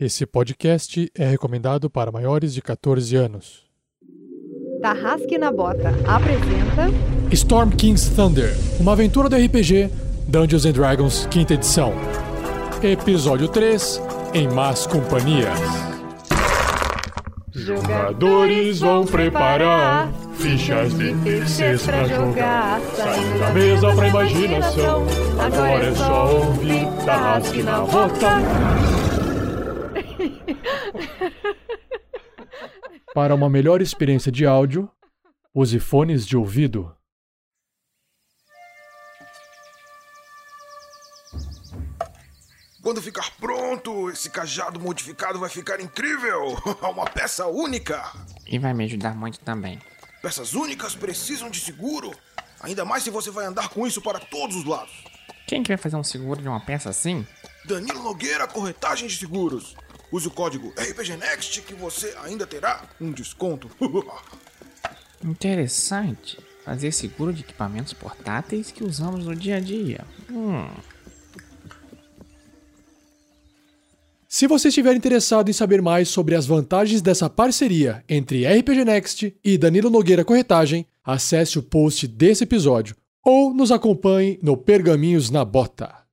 Esse podcast é recomendado para maiores de 14 anos. Tarrasque na Bota apresenta Storm King's Thunder, uma aventura do RPG Dungeons and Dragons, quinta edição. Episódio 3, em más companhias. Jogadores vão preparar fichas de terceiros pra jogar. Saindo da mesa pra imaginação. Agora é só ouvir Tarrasque na Bota. Para uma melhor experiência de áudio, use fones de ouvido. Quando ficar pronto, esse cajado modificado vai ficar incrível! Uma peça única! E vai me ajudar muito também. Peças únicas precisam de seguro, ainda mais se você vai andar com isso para todos os lados. Quem que vai fazer um seguro de uma peça assim? Danilo Nogueira, corretagem de seguros. Use o código RPG Next que você ainda terá um desconto. Interessante. Fazer seguro de equipamentos portáteis que usamos no dia a dia. Hum. Se você estiver interessado em saber mais sobre as vantagens dessa parceria entre RPG Next e Danilo Nogueira Corretagem, acesse o post desse episódio ou nos acompanhe no Pergaminhos na Bota.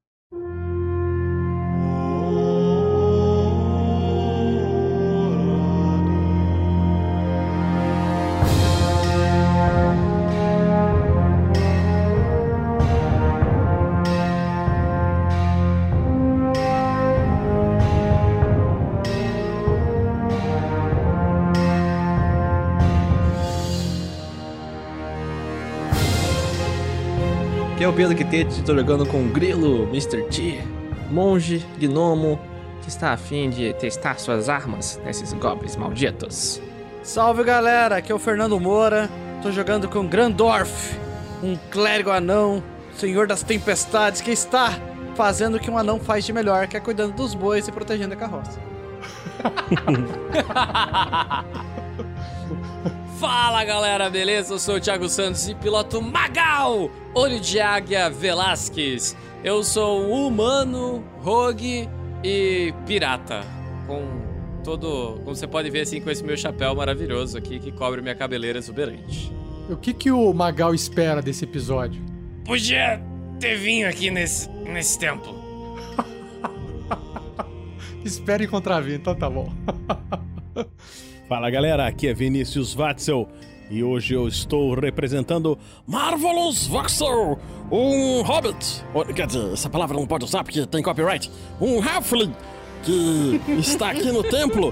Pedro Quitete, estou jogando com o Grilo, Mr. T, monge, gnomo, que está afim de testar suas armas nesses goblins malditos. Salve galera, aqui é o Fernando Moura, tô jogando com Grandorf, um clérigo anão, senhor das tempestades, que está fazendo o que um anão faz de melhor, que é cuidando dos bois e protegendo a carroça. Fala galera, beleza? Eu sou o Thiago Santos e piloto Magal, olho de águia Velasquez. Eu sou um humano, rogue e pirata. Com todo. Como você pode ver assim, com esse meu chapéu maravilhoso aqui que cobre minha cabeleira exuberante. O que, que o Magal espera desse episódio? Podia ter vindo aqui nesse, nesse templo. Espero encontrar vir, então tá bom. Fala galera, aqui é Vinícius Watzel e hoje eu estou representando Marvelous Voxel, um hobbit. Quer dizer, essa palavra não pode usar porque tem copyright. Um halfling que está aqui no templo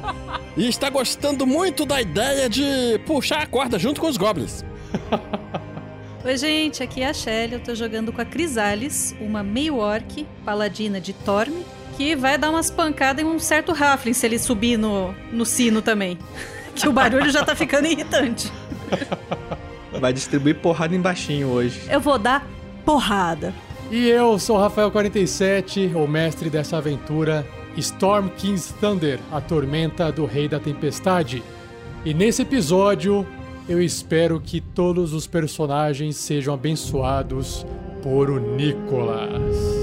e está gostando muito da ideia de puxar a corda junto com os goblins. Oi, gente, aqui é a Shelly. Eu tô jogando com a Crisales, uma meio orc, paladina de Torme, que vai dar umas pancadas em um certo Halfling se ele subir no, no sino também. Que o barulho já tá ficando irritante. Vai distribuir porrada em baixinho hoje. Eu vou dar porrada. E eu sou o Rafael47, o mestre dessa aventura, Storm King's Thunder, a tormenta do Rei da Tempestade. E nesse episódio, eu espero que todos os personagens sejam abençoados por o Nicolas.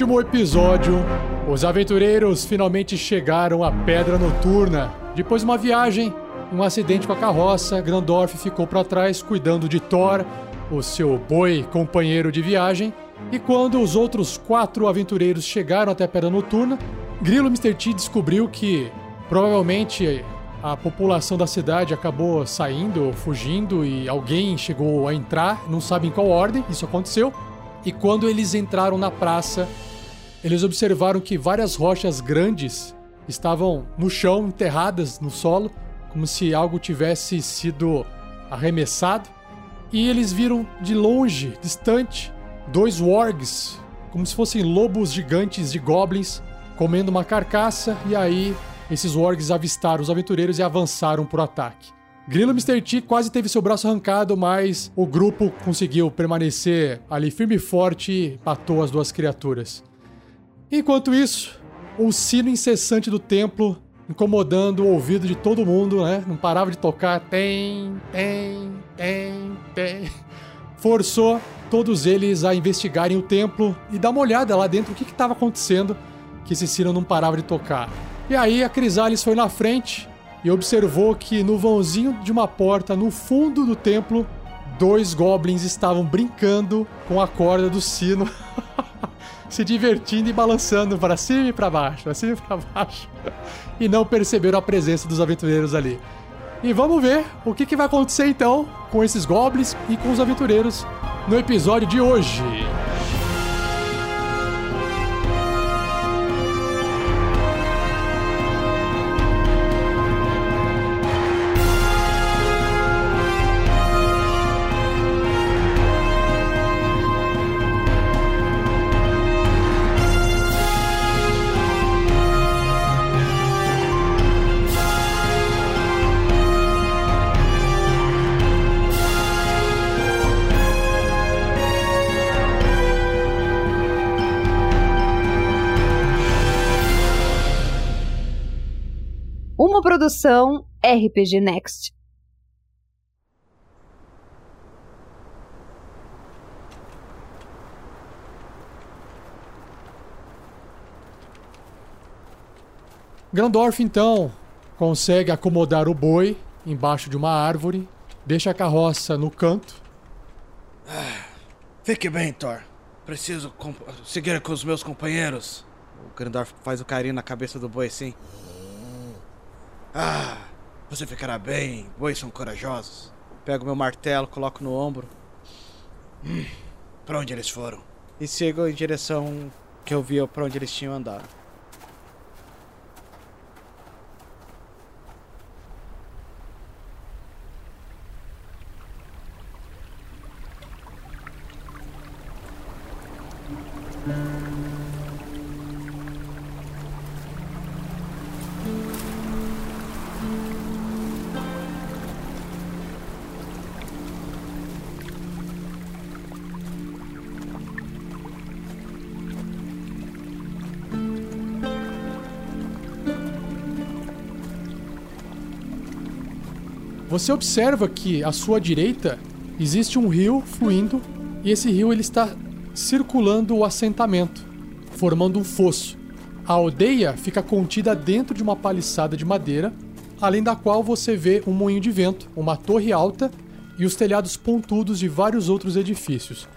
Último episódio, os aventureiros finalmente chegaram à Pedra Noturna. Depois de uma viagem, um acidente com a carroça, Grandorf ficou para trás cuidando de Thor, o seu boi companheiro de viagem. E quando os outros quatro aventureiros chegaram até a Pedra Noturna, Grilo Mr. T descobriu que Provavelmente a população da cidade acabou saindo, fugindo e alguém chegou a entrar, não sabe em qual ordem isso aconteceu. E quando eles entraram na praça, eles observaram que várias rochas grandes estavam no chão, enterradas no solo, como se algo tivesse sido arremessado. E eles viram de longe, distante, dois wargs, como se fossem lobos gigantes de goblins, comendo uma carcaça, e aí esses wargs avistaram os aventureiros e avançaram para o ataque. Grilo Mr. T quase teve seu braço arrancado, mas o grupo conseguiu permanecer ali firme e forte e matou as duas criaturas. Enquanto isso, o sino incessante do templo incomodando o ouvido de todo mundo, né? Não parava de tocar. Tem, tem, tem, tem. Forçou todos eles a investigarem o templo e dar uma olhada lá dentro o que estava acontecendo, que esse sino não parava de tocar. E aí a Crisales foi na frente e observou que no vãozinho de uma porta no fundo do templo, dois goblins estavam brincando com a corda do sino. se divertindo e balançando para cima e para baixo, para cima e para baixo. E não perceberam a presença dos aventureiros ali. E vamos ver o que, que vai acontecer então com esses goblins e com os aventureiros no episódio de hoje. Produção RPG Next. Grandorf então consegue acomodar o boi embaixo de uma árvore, deixa a carroça no canto. Fique bem, Thor. Preciso seguir com os meus companheiros. O Grandorf faz o carinho na cabeça do boi assim. Ah, você ficará bem. Bois são corajosos. Pego meu martelo, coloco no ombro. Hum, pra onde eles foram? E sigo em direção que eu via pra onde eles tinham andado. Você observa que à sua direita existe um rio fluindo e esse rio ele está circulando o assentamento, formando um fosso. A aldeia fica contida dentro de uma paliçada de madeira, além da qual você vê um moinho de vento, uma torre alta e os telhados pontudos de vários outros edifícios.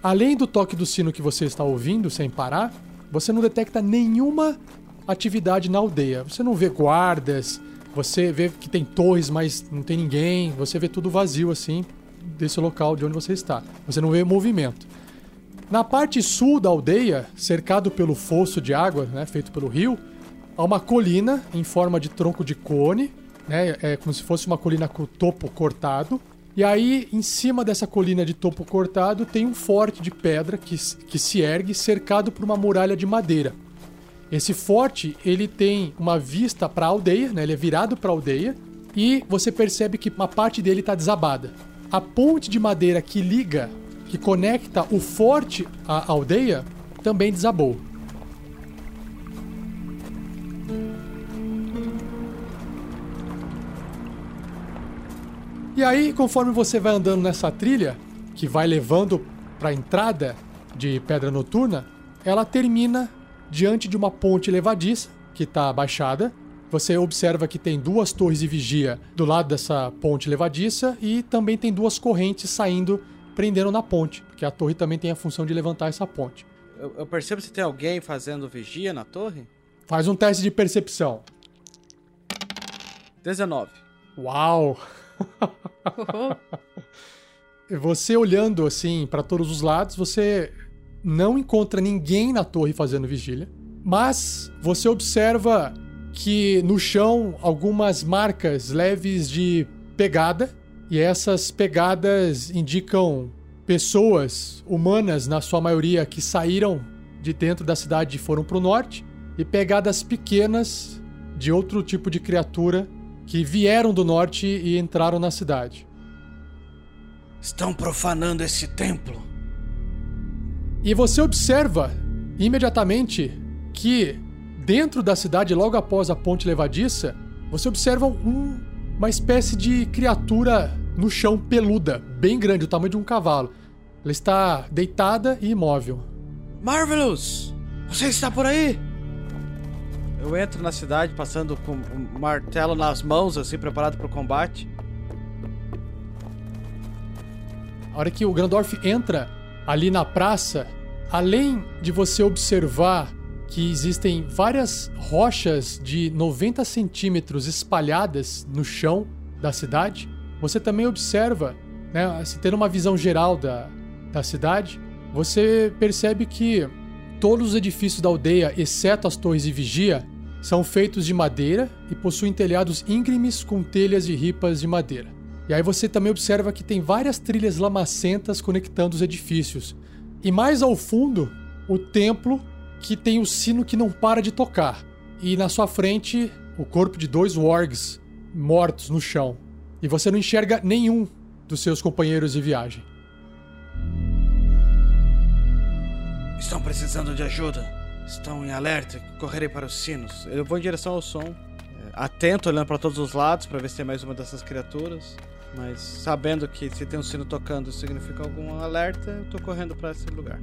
Além do toque do sino que você está ouvindo sem parar, você não detecta nenhuma atividade na aldeia. Você não vê guardas, você vê que tem torres, mas não tem ninguém, você vê tudo vazio assim desse local de onde você está. Você não vê movimento. Na parte sul da aldeia, cercado pelo fosso de água, né, feito pelo rio, há uma colina em forma de tronco de cone, né, é como se fosse uma colina com o topo cortado. E aí, em cima dessa colina de topo cortado, tem um forte de pedra que, que se ergue, cercado por uma muralha de madeira. Esse forte, ele tem uma vista para a aldeia, né? Ele é virado para a aldeia e você percebe que uma parte dele está desabada. A ponte de madeira que liga, que conecta o forte à aldeia, também desabou. E aí, conforme você vai andando nessa trilha, que vai levando para a entrada de Pedra Noturna, ela termina diante de uma ponte levadiça, que está abaixada. Você observa que tem duas torres de vigia do lado dessa ponte levadiça e também tem duas correntes saindo, prendendo na ponte, porque a torre também tem a função de levantar essa ponte. Eu, eu percebo se tem alguém fazendo vigia na torre. Faz um teste de percepção. 19. Uau! Você olhando assim para todos os lados, você não encontra ninguém na torre fazendo vigília, mas você observa que no chão algumas marcas leves de pegada e essas pegadas indicam pessoas humanas na sua maioria que saíram de dentro da cidade e foram para o norte e pegadas pequenas de outro tipo de criatura que vieram do norte e entraram na cidade. Estão profanando esse templo. E você observa imediatamente que dentro da cidade, logo após a ponte levadiça, você observa um, uma espécie de criatura no chão peluda, bem grande, o tamanho de um cavalo. Ela está deitada e imóvel. Marvelous! Você está por aí? Eu entro na cidade passando com um martelo nas mãos, assim, preparado para o combate. A hora que o Grandorf entra ali na praça, além de você observar que existem várias rochas de 90 centímetros espalhadas no chão da cidade, você também observa, né, se ter uma visão geral da, da cidade, você percebe que todos os edifícios da aldeia, exceto as torres de vigia, são feitos de madeira e possuem telhados íngremes com telhas de ripas de madeira. E aí você também observa que tem várias trilhas lamacentas conectando os edifícios. E mais ao fundo, o templo que tem o sino que não para de tocar. E na sua frente, o corpo de dois wargs mortos no chão. E você não enxerga nenhum dos seus companheiros de viagem. Estão precisando de ajuda. Estão em alerta. Correrei para os sinos. Eu vou em direção ao som. é, Atento, olhando para todos os lados para ver se tem mais uma dessas criaturas. Mas sabendo que se tem um sino tocando significa algum alerta, eu tô correndo para esse lugar.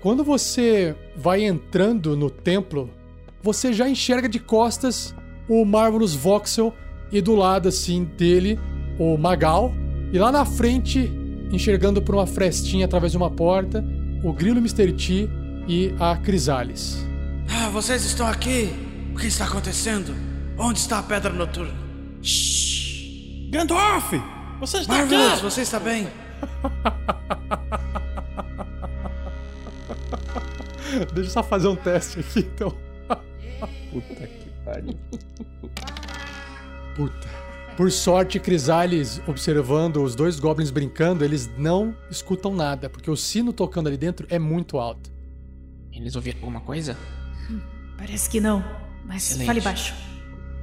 Quando você vai entrando no templo, você já enxerga de costas o Marvelous Voxel e do lado assim dele o Magal. E lá na frente, enxergando por uma frestinha através de uma porta, o Grilo Mr. T e a Crisales. Ah, vocês estão aqui? O que está acontecendo? Onde está a pedra noturna? Gandalf! Você está Marvelous, aqui! você está bem? Deixa eu só fazer um teste aqui então. Puta que pariu. Puta. Por sorte, Crisales, observando os dois goblins brincando, eles não escutam nada, porque o sino tocando ali dentro é muito alto. Eles ouviram alguma coisa? Parece que não, mas Silêncio. fale baixo.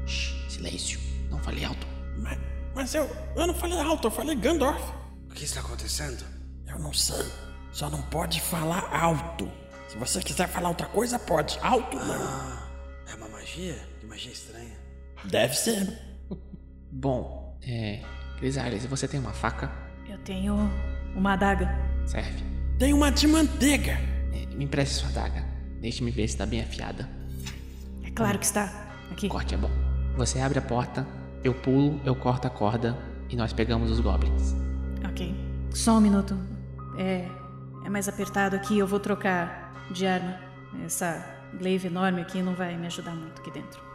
Shh, silêncio. Não fale alto. Mas, mas eu, eu não falei alto, eu falei Gandalf. O que está acontecendo? Eu não sei. Só não pode falar alto. Se você quiser falar outra coisa, pode. Alto não. É uma magia? Que magia estranha. Deve ser. Bom, é. Crisales, você tem uma faca? Eu tenho uma adaga. Serve. Tem uma de manteiga. É, me empreste sua adaga. Deixe-me ver se está bem afiada. É claro que está. Aqui. O corte é bom. Você abre a porta, eu pulo, eu corto a corda e nós pegamos os goblins. Ok. Só um minuto. É. É mais apertado aqui, eu vou trocar de arma. Essa glaive enorme aqui não vai me ajudar muito aqui dentro.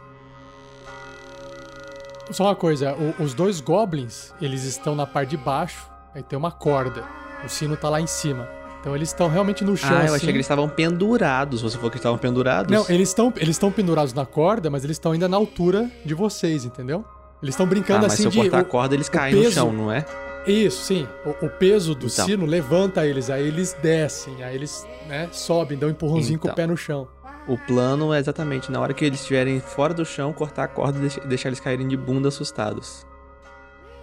Só uma coisa, o- os dois goblins, eles estão na parte de baixo, aí tem uma corda. O sino tá lá em cima. Então eles estão realmente no chão Ah, eu assim. achei que eles estavam pendurados. Você falou que estavam pendurados? Não, eles estão eles estão pendurados na corda, mas eles estão ainda na altura de vocês, entendeu? Eles estão Ah, brincando mas assim se eu de cortar a corda, eles caem no peso- chão, não é? Isso, sim. O, o peso do Então. sino levanta eles, aí eles descem, aí eles, né, sobem, dão um empurrãozinho com o Então. pé no chão. O plano é exatamente, na hora que eles estiverem fora do chão, cortar a corda e deixa- deixar eles caírem de bunda assustados.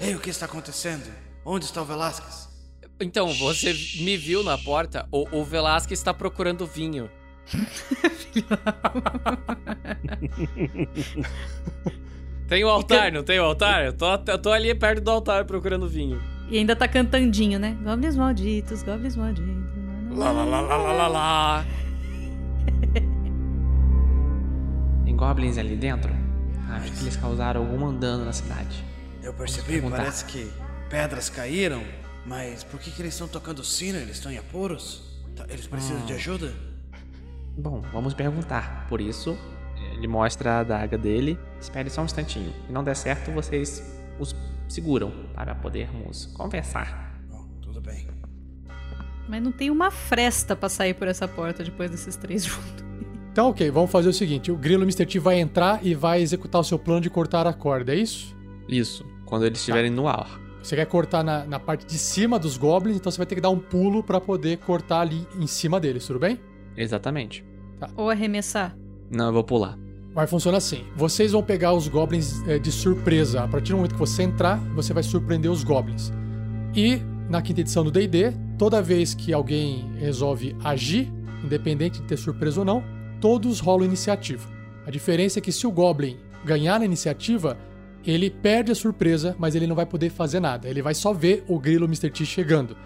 Ei, o que está acontecendo? Onde está o Velasquez? Então, você me viu na porta, o, o Velasquez está procurando vinho. tem o altar, não tem o altar? Eu tô, eu tô ali perto do altar procurando vinho. E ainda tá cantandinho, né? Goblins malditos, goblins malditos. Lá, lá, lá, lá, lá, lá, lá. Tem goblins ali dentro? Acho que eles causaram algum dano na cidade. Eu percebi, parece que pedras caíram Mas por que, que eles estão tocando sino? Eles estão em apuros? Tá- Eles precisam de ajuda? Bom, vamos perguntar. Por isso, ele mostra a adaga dele. Espere só um instantinho. Se não der certo, vocês os seguram para podermos conversar. Bom, tudo bem. Mas não tem uma fresta pra sair por essa porta depois desses três juntos. Então, ok, vamos fazer o seguinte: o grilo Mr. T vai entrar e vai executar o seu plano de cortar a corda, é isso? Isso, quando eles estiverem no ar. Você quer cortar na, na parte de cima dos goblins, então você vai ter que dar um pulo pra poder cortar ali em cima deles, tudo bem? Exatamente. Ou arremessar. Não, eu vou pular. Vai funcionar assim. Vocês vão pegar os goblins eh, de surpresa. A partir do momento que você entrar, você vai surpreender os goblins. E na quinta edição do D&D, toda vez que alguém resolve agir, independente de ter surpresa ou não, todos rolam iniciativa. A diferença é que se o goblin ganhar na iniciativa, ele perde a surpresa, mas ele não vai poder fazer nada. Ele vai só ver o grilo Mr. T chegando.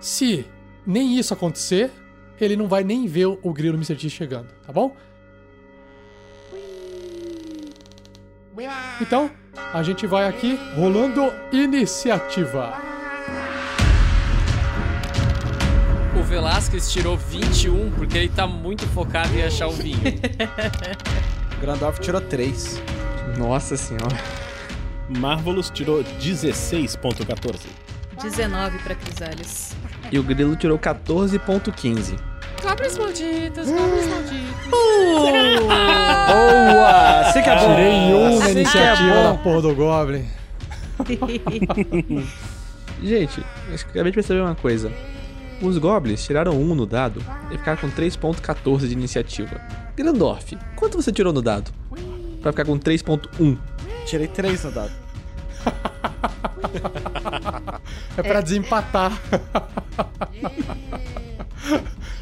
Se nem isso acontecer, ele não vai nem ver o grilo Mr. T chegando, tá bom? Então, a gente vai aqui rolando iniciativa. Velasquez tirou 21 porque ele tá muito focado em achar o vinho. O Grandorf tirou três. Nossa senhora. Marvelous tirou 16.14. 19 pra Crisales. E o grilo tirou 14.15. Goblins malditos, goblins malditos. Boa! Assim que é bom. Tirei um na Assim que é iniciativa da porra do Goblin. Gente, eu acabei de perceber uma coisa. Os goblins tiraram 1 no dado e ficaram com 3.14 de iniciativa. Grandorf, quanto você tirou no dado? Pra ficar com 3.1. Tirei três no dado. É pra desempatar.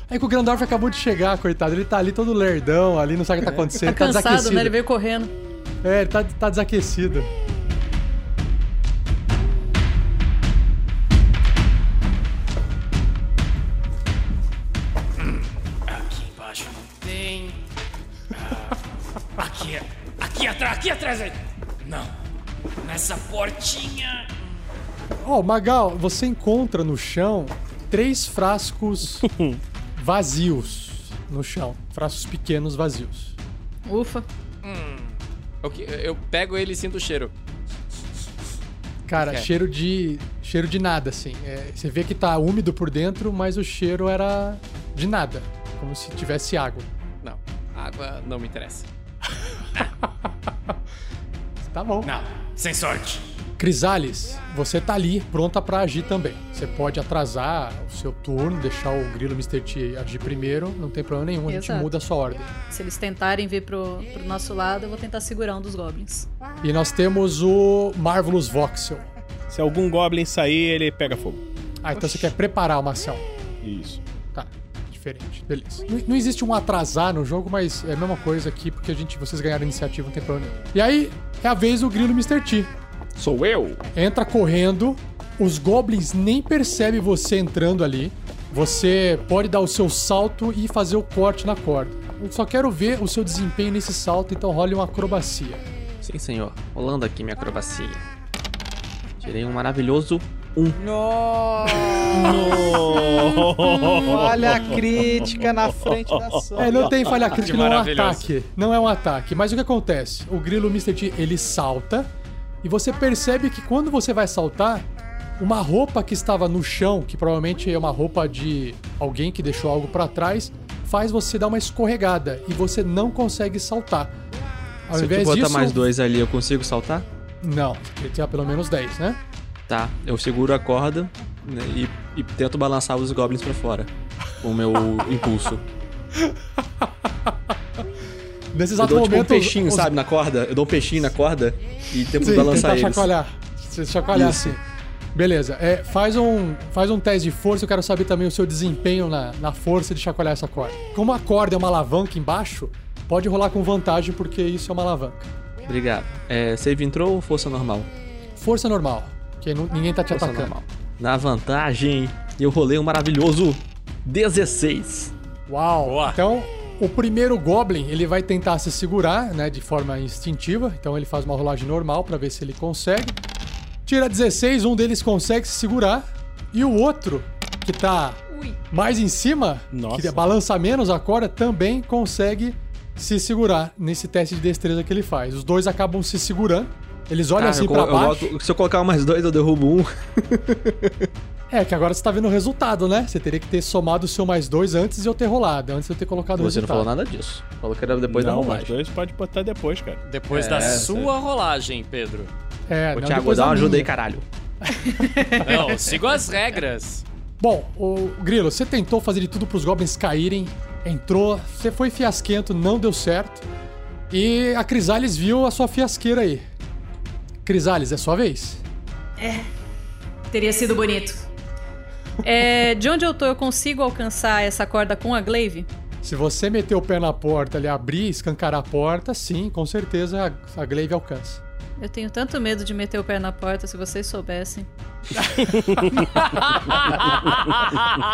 Aí que o Grandorf acabou de chegar, coitado. Ele tá ali todo lerdão, ali, não sabe o que tá acontecendo. Tá Ele tá cansado, né? Ele veio correndo. É, ele tá, tá desaquecido. Aqui atrás, aqui atrás. Não. Nessa portinha. Ó, Magal, você encontra no chão três frascos vazios no chão. Frascos pequenos vazios. Ufa. Ok, eu pego ele e sinto o cheiro. Cara, cheiro de. cheiro de nada, assim. É, você vê que tá úmido por dentro, mas o cheiro era de nada. Como se tivesse água. Não, água não me interessa. Tá bom. Não, sem sorte. Crisales, você tá ali pronta pra agir também. Você pode atrasar o seu turno, deixar o grilo Mr. T agir primeiro, não tem problema nenhum, a gente Exato. muda a sua ordem. Se eles tentarem vir pro, pro nosso lado, eu vou tentar segurar um dos goblins. E nós temos o Marvelous Voxel. Se algum goblin sair, ele pega fogo. Ah, então você quer preparar uma ação. Isso. Diferente. Beleza. Não, não existe um atrasar no jogo, mas é a mesma coisa aqui, porque a gente, vocês ganharam a iniciativa, não tem problema nenhum. E aí, é a vez do grilo Mr. T. Sou eu? Entra correndo, os goblins nem percebem você entrando ali. Você pode dar o seu salto e fazer o corte na corda. Eu só quero ver o seu desempenho nesse salto, então role uma acrobacia. Sim, senhor. Rolando aqui minha acrobacia. Tirei um maravilhoso 1. Olha a crítica na frente da ação. É, não tem falha crítica, não é um ataque. Não é um ataque. Mas o que acontece? O grilo Mr. T, ele salta e você percebe que quando você vai saltar, uma roupa que estava no chão, que provavelmente é uma roupa de alguém que deixou algo pra trás, faz você dar uma escorregada e você não consegue saltar. Ao Se eu invés botar disso, mais dois ali, eu consigo saltar? Não, que tirar pelo menos 10, né? Tá, eu seguro a corda né, e, e tento balançar os goblins pra fora. Com o meu impulso. Nesse Eu exato dou tipo um peixinho, os- sabe, na corda. Eu dou um peixinho na corda e tento Sim, balançar tentar eles. chacoalhar. Você chacoalhar Isso. assim. Beleza. É, faz, um, faz um teste de força. Eu quero saber também o seu desempenho na, na força de chacoalhar essa corda. Como a corda é uma alavanca embaixo, pode rolar com vantagem porque isso é uma alavanca. Obrigado. É, save entrou ou força normal? Força normal, que nu- ninguém tá te atacando. normal. Na vantagem, eu rolei um maravilhoso 16. Uau! Boa. Então, o primeiro Goblin, ele vai tentar se segurar, né, de forma instintiva. Então ele faz uma rolagem normal pra ver se ele consegue. Tira 16, um deles consegue se segurar. E o outro, que tá Ui. mais em cima, Nossa. que balança menos a corda, também consegue se segurar nesse teste de destreza que ele faz. Os dois acabam se segurando. Eles olham Cara, assim eu, pra eu baixo. boto- se eu colocar mais dois, eu derrubo um. É, que agora você tá vendo o resultado, né? Você teria que ter somado o seu mais dois antes de eu ter rolado, antes de eu ter colocado o Você não resultado. falou nada disso. Falou que era depois da não, mas rolagem. dois pode botar depois, cara. Depois É, da sua rolagem, Pedro. É, Ô, não, Thiago, dá da uma ajuda aí, caralho. Não, sigo as regras. Bom, o Grilo, você tentou fazer de tudo pros goblins caírem, entrou, você foi fiasquento, não deu certo. E a Crisales viu a sua fiasqueira aí. Crisales, é sua vez. Teria sido bonito. É, de onde eu tô, eu consigo alcançar essa corda com a glaive? Se você meter o pé na porta, ali abrir, escancarar a porta, sim, com certeza a, a glaive alcança. Eu tenho tanto medo de meter o pé na porta, se vocês soubessem.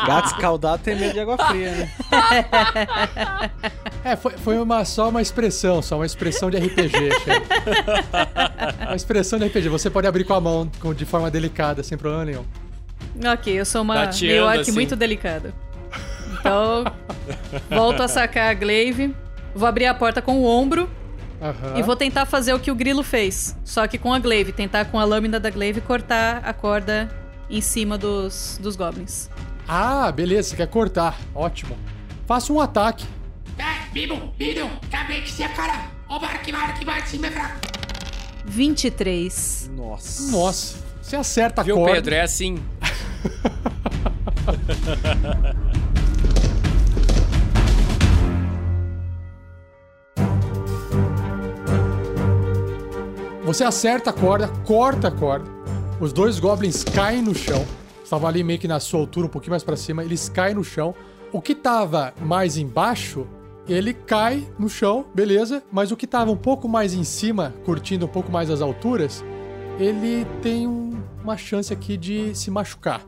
Gato escaldado tem medo de água fria, né? É, foi, foi uma, só uma expressão, só uma expressão de RPG. Uma expressão de RPG. Você pode abrir com a mão, com- de forma delicada, sem problema nenhum. Ok, eu sou uma Tateando, meio orc assim. muito delicada. Então, volto a sacar a glaive, vou abrir a porta com o ombro Aham. e vou tentar fazer o que o grilo fez. Só que com a glaive, tentar com a lâmina da glaive cortar a corda em cima dos, dos goblins. Ah, beleza, você quer cortar. Ótimo. Faça um ataque. 23. Nossa. Nossa, você acerta a Viu, corda. Pedro? É assim. Você acerta a corda, corta a corda. Os dois goblins caem no chão. Estavam ali meio que na sua altura, um pouquinho mais pra cima. Eles caem no chão. O que tava mais embaixo, ele cai no chão, beleza. Mas o que tava um pouco mais em cima, curtindo um pouco mais as alturas, ele tem um- uma chance aqui de se machucar.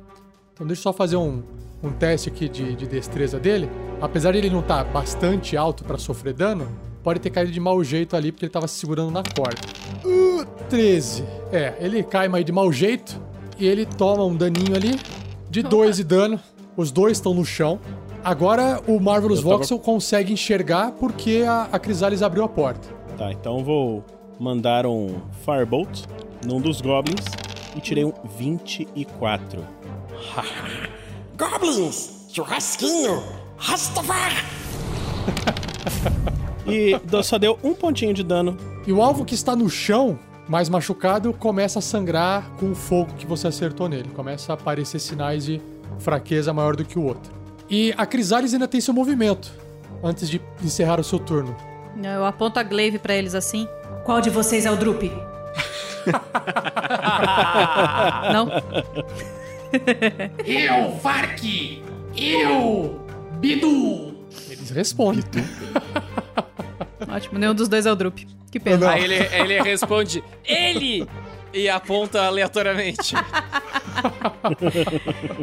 Então deixa eu só fazer um, um teste aqui de, de destreza dele. Apesar de ele não estar bastante alto pra sofrer dano, pode ter caído de mau jeito ali porque ele tava se segurando na corda. Uh, 13. É, ele cai mais de mau jeito e ele toma um daninho ali de 2 de dano. Os dois estão no chão. Agora o Marvelous tava- Voxel consegue enxergar porque a, a Crisales abriu a porta. Tá, então eu vou mandar um Firebolt num dos Goblins e tirei um 24. Goblins! Churrasquinho! Rastafari! E só deu um pontinho de dano. E o alvo que está no chão, mais machucado, começa a sangrar com o fogo que você acertou nele. Começa a aparecer sinais de fraqueza maior do que o outro. E a Crisales ainda tem seu movimento antes de encerrar o seu turno. Eu aponto a glaive pra eles assim. Qual de vocês é o Drup? Não? Eu, Vark! Eu, Bidu! Eles respondem. Ótimo, nenhum dos dois é o Drup. Que pena. Aí ele, ele responde, ele! E aponta aleatoriamente.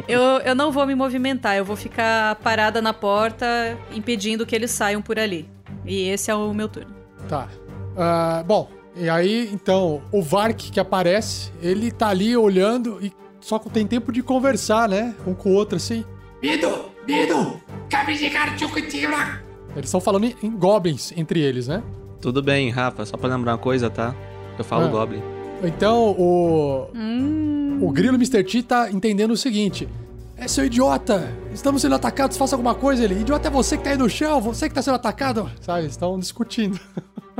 Eu, eu não vou me movimentar, eu vou ficar parada na porta, impedindo que eles saiam por ali. E esse é o meu turno. Tá. Ah, bom, e aí, então, o Vark que aparece, ele tá ali olhando e só que tem tempo de conversar, né? Um com o outro, assim. De cartucutira! Eles estão falando em, em goblins entre eles, né? Tudo bem, Rafa, só pra lembrar uma coisa, tá? Eu falo Ah. Goblin. Então, o. Hum, O Grilo Mr. T tá entendendo o seguinte. É, seu idiota! Estamos sendo atacados, faça alguma coisa. Ele, idiota é você que tá aí no chão, você que tá sendo atacado. Sabe, estão discutindo.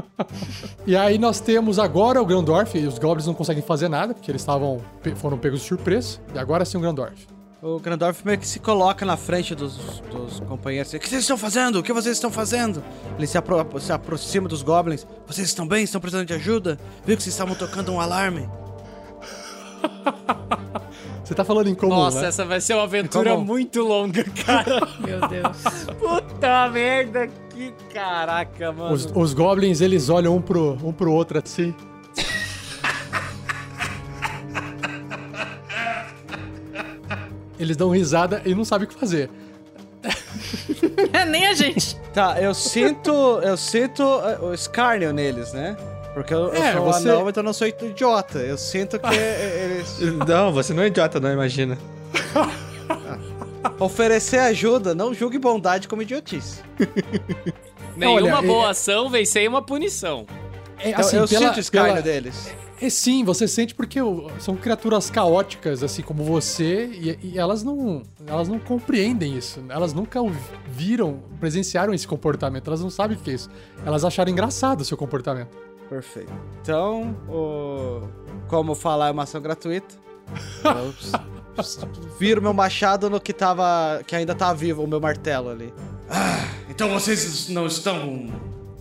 e aí nós temos agora o Grandorf, e os goblins não conseguem fazer nada, porque eles estavam foram pegos de surpresa. E agora sim o Grandorf. O Grandorf meio que se coloca na frente dos, dos companheiros. O que vocês estão fazendo? O que vocês estão fazendo? Ele se, apro- se aproxima dos goblins. Vocês estão bem? Estão precisando de ajuda? Viu que vocês estavam tocando um alarme? Você tá falando em comum, Nossa, né? essa vai ser uma aventura Como? muito longa, cara. meu Deus. Puta merda, que caraca, mano. Os, os goblins, eles olham um pro, um pro outro assim. Eles dão risada e não sabem o que fazer. Nem a gente. Tá, eu sinto. Eu sinto eh, o escárnio neles, né? Porque eu, eu É, sou você- um anão, então eu não sou idiota. Eu sinto que eles. Não, você não é idiota, não, imagina. Oferecer ajuda, não julgue bondade como idiotice. Nenhuma olha, boa é- ação vem sem uma punição. É, Então, eu sinto o escárnio deles. É sim, você sente porque são criaturas caóticas, assim como você, e, e elas não elas não compreendem isso. Elas nunca o viram, presenciaram esse comportamento, elas não sabem o que é isso. Elas acharam engraçado o seu comportamento. Perfeito. Então, o... como falar é uma ação gratuita, viro meu machado no que tava. que ainda tá vivo, o meu martelo ali. Então vocês não estão.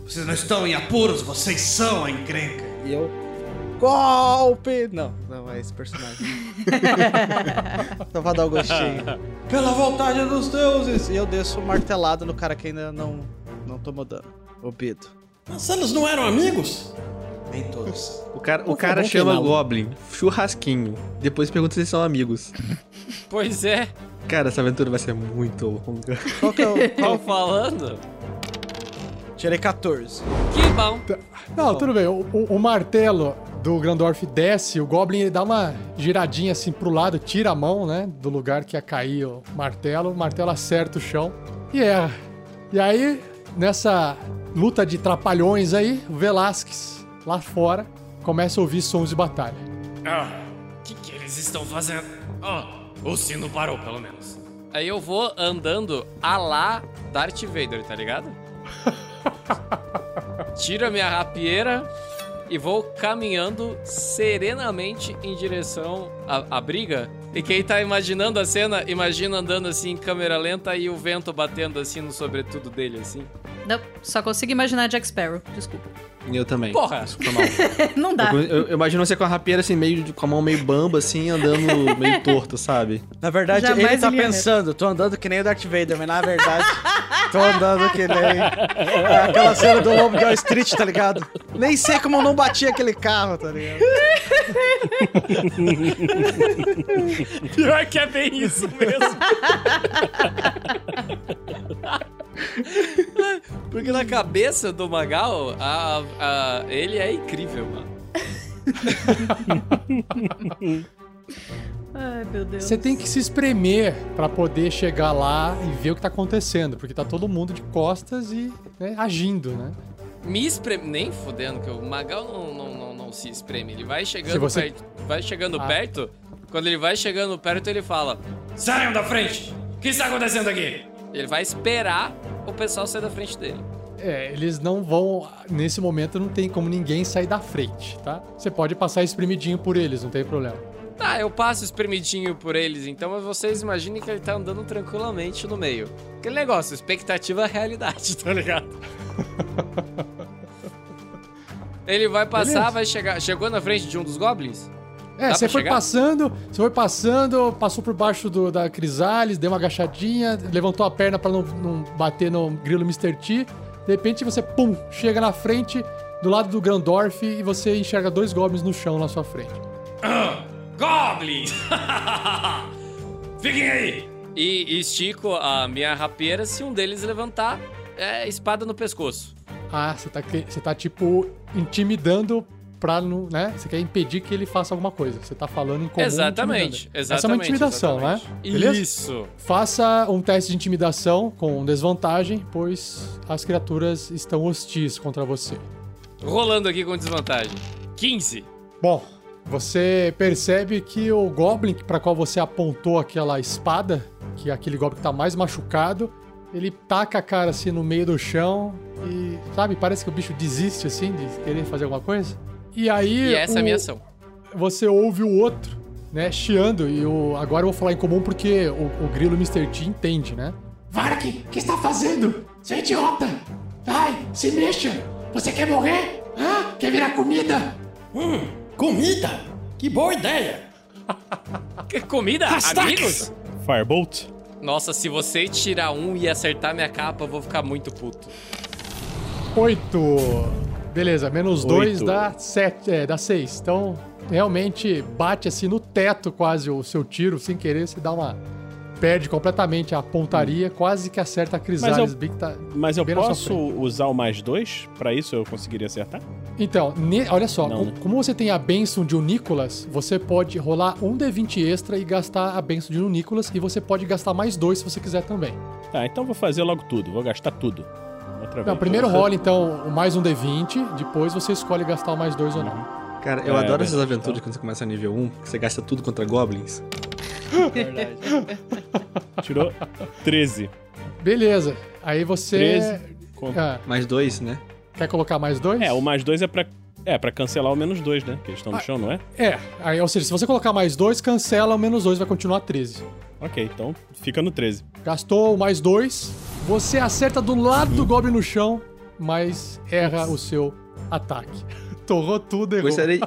Vocês não estão em apuros, vocês são a encrenca. E eu. Golpe! Não, não é esse personagem. Só pra dar o gostinho. Pela vontade dos deuses! E eu desço martelado no cara que ainda não, não tomou dano. Obido. Mas eles não eram amigos? Nem todos. O cara, o cara chama queimá-lo. Goblin churrasquinho. Depois pergunta se eles são amigos. Pois é, Cara, essa aventura vai ser muito longa. Qual que é o. tô Qual... falando. Tirei 14. Que bom. Não, tudo bem. O, o- o martelo do Grandorf desce, o Goblin ele dá uma giradinha assim pro lado, tira a mão, né? Do lugar que ia cair o martelo. O martelo acerta o chão e erra. E aí, nessa luta de trapalhões aí, o Velasquez, lá fora, começa a ouvir sons de batalha. Ah, o que, que eles estão fazendo? Ah, o sino parou, pelo menos. Aí eu vou andando a lá Darth Vader, tá ligado? Tiro a minha rapieira e vou caminhando serenamente em direção à, à briga. E quem tá imaginando a cena, imagina andando assim em câmera lenta e o vento batendo assim no sobretudo dele, assim. Não, só consigo imaginar Jack Sparrow. Desculpa. Eu também. Porra! Não dá. Eu, eu- eu imagino você com a rapieira assim, meio com a mão meio bamba, assim, andando meio torto, sabe? Na verdade, Jamais ele tá ele pensando, tô andando que nem o Darth Vader, mas na verdade, tô andando que nem é aquela cena do Lobo de Wall Street, tá ligado? Nem sei como eu não bati aquele carro, tá ligado? Pior que é bem isso mesmo. Porque na cabeça do Magal, a, a- ele é incrível, mano. Ai, meu Deus. Você tem que se espremer pra poder chegar lá e ver o que tá acontecendo, porque tá todo mundo de costas e né, agindo, né? Me espreme. Nem fudendo, que o Magal não, não, não, não se espreme. Ele vai chegando você- perto. Vai chegando Ah. perto. Quando ele vai chegando perto, ele fala: Saiam da frente! O que está acontecendo aqui? Ele vai esperar o pessoal sair da frente dele. É, eles não vão. Nesse momento não tem como ninguém sair da frente, tá? Você pode passar espremidinho por eles, não tem problema. Tá, eu passo espremidinho por eles, então mas vocês imaginem que ele tá andando tranquilamente no meio. Aquele negócio, expectativa é realidade, tá ligado? ele vai passar, Beleza. vai chegar. Chegou na frente de um dos goblins? É, você foi chegar? passando, você foi passando, passou por baixo do- da Crisales, deu uma agachadinha, levantou a perna pra não, não bater no grilo Mr. T. De repente você, pum, chega na frente, do lado do Grandorf, e você enxerga dois goblins no chão na sua frente. Goblins! Fiquem aí! E estico a minha rapieira se um deles levantar é, espada no pescoço. Ah, você tá, você tá tipo intimidando pra não, né? Você quer impedir que ele faça alguma coisa. Você tá falando em comum. exatamente, exatamente. Essa é uma intimidação, exatamente. né? Beleza? Isso. Faça um teste de intimidação com desvantagem, pois as criaturas estão hostis contra você. Rolando aqui com desvantagem. 15. Bom, você percebe que o Goblin para qual você apontou aquela espada, que é aquele Goblin que tá mais machucado, ele taca a cara assim no meio do chão e, sabe, parece que o bicho desiste assim de querer fazer alguma coisa. E aí. E essa é a o- minha ação. Você ouve o outro, né, chiando, e o, agora eu vou falar em comum porque o, o grilo Mr. T entende, né? Vark, o que está fazendo? Seu idiota! Vai, se mexa! Você quer morrer? Hã? Quer virar comida? Hum, comida! Que boa ideia! Que comida? Hashtags. Amigos? Firebolt. Nossa, se você tirar um e acertar minha capa, eu vou ficar muito puto. Oito. Beleza, menos dois dá sete, é, dá seis. Então, realmente bate assim no teto quase o seu tiro, sem querer, você dá uma... Perde completamente a pontaria, quase que acerta a Crisales Mas eu- bem que tá Mas eu posso usar o mais dois? Pra isso eu conseguiria acertar? Então, ne- olha só, Não, com- né? como você tem a benção de um Nicolas, você pode rolar um D20 extra e gastar a benção de um Nicolas, e você pode gastar mais dois se você quiser também. Tá, então vou fazer logo tudo. Vou gastar tudo. Outra Não, vez. primeiro Você- rola então o mais um D20, depois você escolhe gastar o mais dois ou não. Cara, eu É, adoro essas verdade, aventuras quando você começa nível 1, que você gasta tudo contra goblins. Tirou 13. Beleza, aí você. 13. Com- Ah, Mais dois, né? Quer colocar mais dois? É, o mais dois é pra. É, pra cancelar o menos dois, né? Porque eles estão no chão, não é? É, aí, ou seja, se você colocar mais dois, cancela o menos dois, vai continuar 13. Ok, então fica no 13. Gastou o mais dois, você acerta do lado do Goblin no chão, mas erra o seu ataque. Torrou tudo, errou. Gostaria,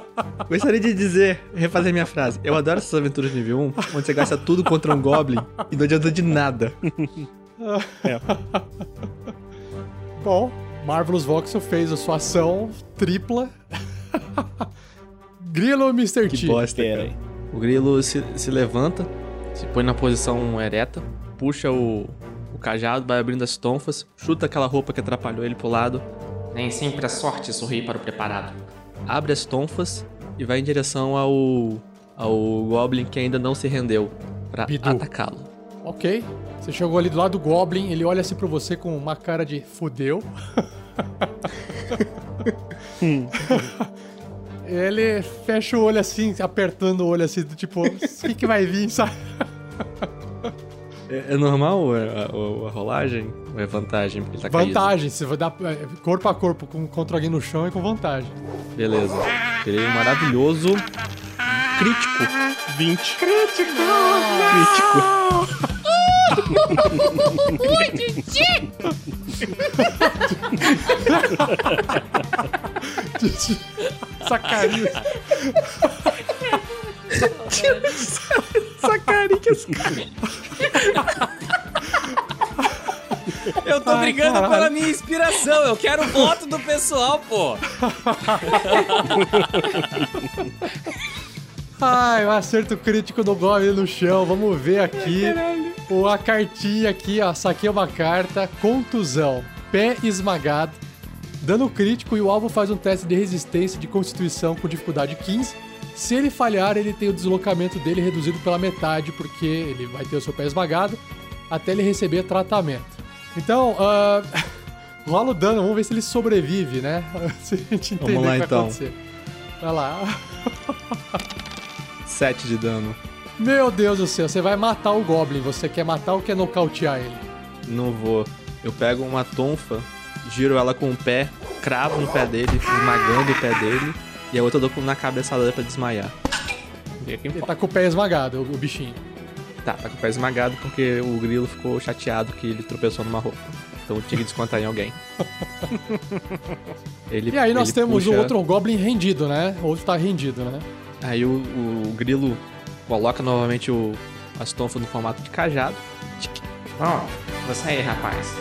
gostaria de dizer, refazer minha frase. Eu adoro essas aventuras de nível 1, onde você gasta tudo contra um goblin e não adianta de nada. É. Bom, Marvelous Voxel fez a sua ação tripla. Grilo Mr. Que T. bosta, cara. aí. O grilo se, se levanta, se põe na posição ereta, puxa o, o cajado, vai abrindo as tonfas, chuta aquela roupa que atrapalhou ele pro lado, Nem sempre a sorte sorri para o preparado. abre as tonfas e vai em direção ao, ao goblin que ainda não se rendeu pra Bidu. atacá-lo. Ok. Você chegou ali do lado do Goblin, ele olha assim pra você com uma cara de fudeu. ele fecha o olho assim, apertando o olho assim, do tipo, o que, que vai vir, sabe? É, é normal a, a- a rolagem? Ou é vantagem? Porque ele tá caído? Vantagem, você vai dar é, corpo a corpo com, contra alguém no chão e com vantagem. Beleza. Tirei um maravilhoso crítico. 20. Crítico. Sacarinho. Sacarinhas. Eu tô Ai, brigando caralho. pela minha inspiração. Eu quero o voto do pessoal, pô. Ai, o acerto crítico do Goblin no chão. Vamos ver aqui. o, a cartinha aqui, ó. Saquei uma carta. Contusão. Pé esmagado. Dano crítico e o alvo faz um teste de resistência de constituição com dificuldade 15. Se ele falhar, ele tem o deslocamento dele reduzido pela metade, porque ele vai ter o seu pé esmagado até ele receber tratamento. Então, ah, rola o dano, vamos ver se ele sobrevive, né? Se a gente entender Vamos lá, o que vai então. acontecer. Vai lá. 7 de dano. Meu Deus do céu, você vai matar o Goblin. Você quer matar ou quer nocautear ele? Não vou. Eu pego uma tonfa, giro ela com o pé, cravo no pé dele, esmagando o pé dele, e a outra eu dou na cabeçada pra desmaiar. Ele tá com o pé esmagado, o, o bichinho. Tá, tá com o pé esmagado porque o grilo ficou chateado que ele tropeçou numa roupa. Então eu tinha que descontar em alguém. Ele- E aí nós ele temos o puxa- outro Goblin rendido, né? O outro tá rendido, né? Aí o, o grilo coloca novamente o, as tonfas no formato de cajado. Bom, você aí, rapaz.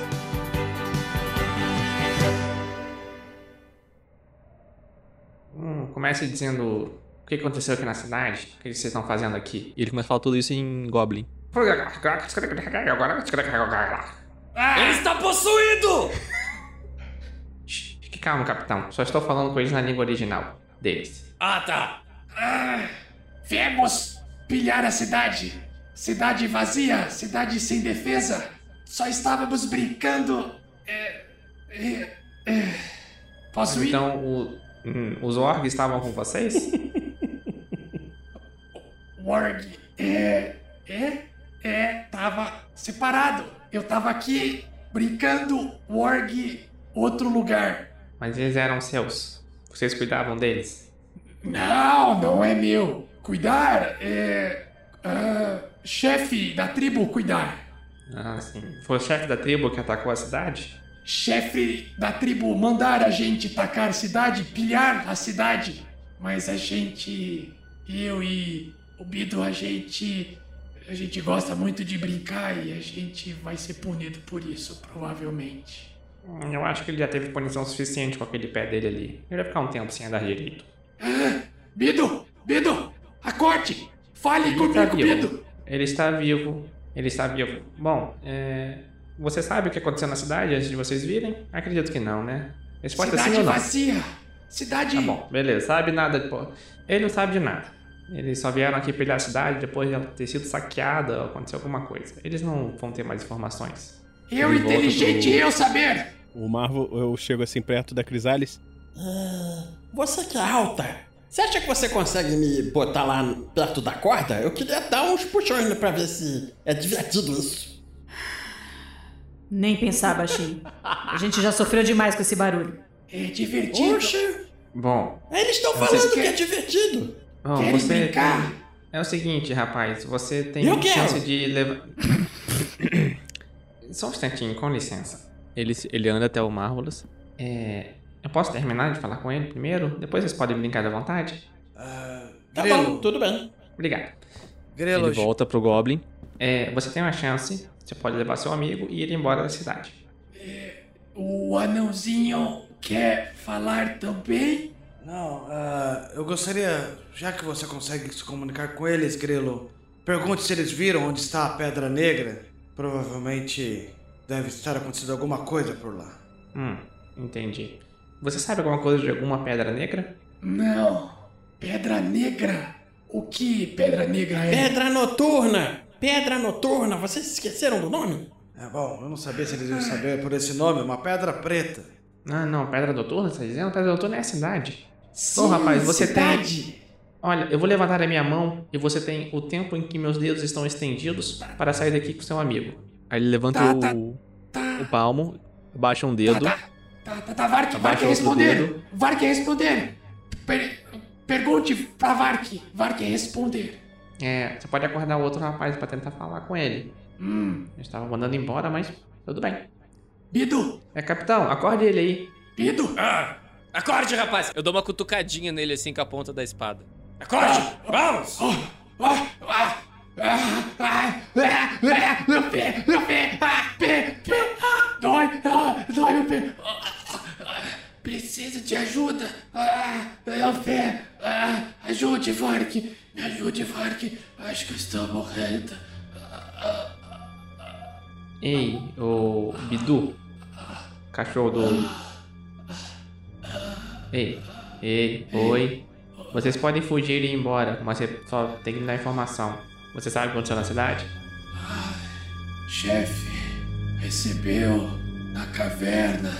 Hum, comece dizendo o que aconteceu aqui na cidade, o que vocês estão fazendo aqui. E ele começa a falar tudo isso em Goblin. Ele está possuído! Fique calmo, capitão. Só estou falando com eles na língua original deles. Ah, tá. Ah, viemos pilhar a cidade. Cidade vazia, cidade sem defesa. Só estávamos brincando. É, é, é. Posso ir? Então, o- hum, os orcs estavam com vocês? Warg, é. É? É, tava separado. Eu tava aqui brincando, Warg, outro lugar. Mas eles eram seus. Vocês cuidavam deles? Não, não é meu. Cuidar é. ah, chefe da tribo cuidar. Ah, sim. Foi o chefe da tribo que atacou a cidade? Chefe da tribo mandar a gente tacar a cidade, pilhar a cidade. Mas a gente. Eu e o Bido, a gente. A gente gosta muito de brincar e a gente vai ser punido por isso, provavelmente. Eu acho que ele já teve punição suficiente com aquele pé dele ali. Ele vai ficar um tempo sem andar direito. Ah, Bido! Bido! Acorde! Fale Ele comigo, vivo. Bido! Ele está vivo. Ele está vivo. Bom, é... Você sabe o que aconteceu na cidade antes de vocês virem? Acredito que não, né? Resposta é sim Cidade ou não? vazia! cidade. Tá bom, beleza. Sabe nada. Pô. Ele não sabe de nada. Eles só vieram aqui pela cidade depois de ela ter sido saqueada, aconteceu alguma coisa. Eles não vão ter mais informações. Eu, inteligente, pro- eu saber. O Marvel, eu chego assim perto da Crisalis. Ah, você que é alta, você acha que você consegue me botar lá perto da corda? Eu queria dar uns puxões pra ver se é divertido isso. Nem pensar, baixinho. A gente já sofreu demais com esse barulho. É divertido. Oxe, Bom, eles estão falando que querem- é divertido. bom Querem você brincar? tem- É o seguinte, rapaz, você tem Eu quero. chance de levar. Só um instantinho, com licença. Ele, ele anda até o Marvelous. É, eu posso terminar de falar com ele primeiro? Depois vocês podem brincar à vontade? Ah, Tá bom, tudo bem. Obrigado. Grelo, Ele volta pro Goblin. É, você tem uma chance, você pode levar seu amigo e ir embora da cidade. O anãozinho quer falar também? Não, ah, eu gostaria, já que você consegue se comunicar com eles, Grelo, pergunte se eles viram onde está a Pedra Negra. Provavelmente deve estar acontecendo alguma coisa por lá. Hum, entendi. Você sabe alguma coisa de alguma pedra negra? Não. Pedra Negra? O que Pedra Negra é? Pedra noturna! Pedra noturna, vocês esqueceram do nome? É bom, eu não sabia se eles iam saber por esse nome, uma pedra preta. Ah, não, Pedra Noturna, você tá dizendo? Pedra Noturna é a cidade. Sim, rapaz, você cidade. Olha, eu vou levantar a minha mão e você tem o tempo em que meus dedos estão estendidos para sair daqui com seu amigo. Aí ele levanta Tá, o, tá, Tá. o palmo, abaixa um dedo. Tá, tá, tá, tá, Vark, Vark quer outro responder. dedo. Vark quer responder. Per- pergunte pra Vark. Vark quer responder. É, você pode acordar o outro rapaz para tentar falar com ele. Hum. Eu estava mandando embora, mas tudo bem. Bido, É, capitão, acorde ele aí. Bido. Ah, acorde, rapaz! Eu dou uma cutucadinha nele assim com a ponta da espada. Acorde! Vamos! Ah, ah, ah, ah, ah, meu pé, meu pé, ah, pé, pé, ah, dói, ah, dói meu pé. Ah, ah, ah, Preciso de ajuda. Ah, meu pé. Ah, ajude, Vark. Me ajude, Vark. Acho que eu estou morrendo. Ei, o Bidu. Cachorro do. Ei, ei, oi. Vocês podem fugir e ir embora, mas você só tem que dar informação. Você sabe o que aconteceu na cidade? Chefe, recebeu na caverna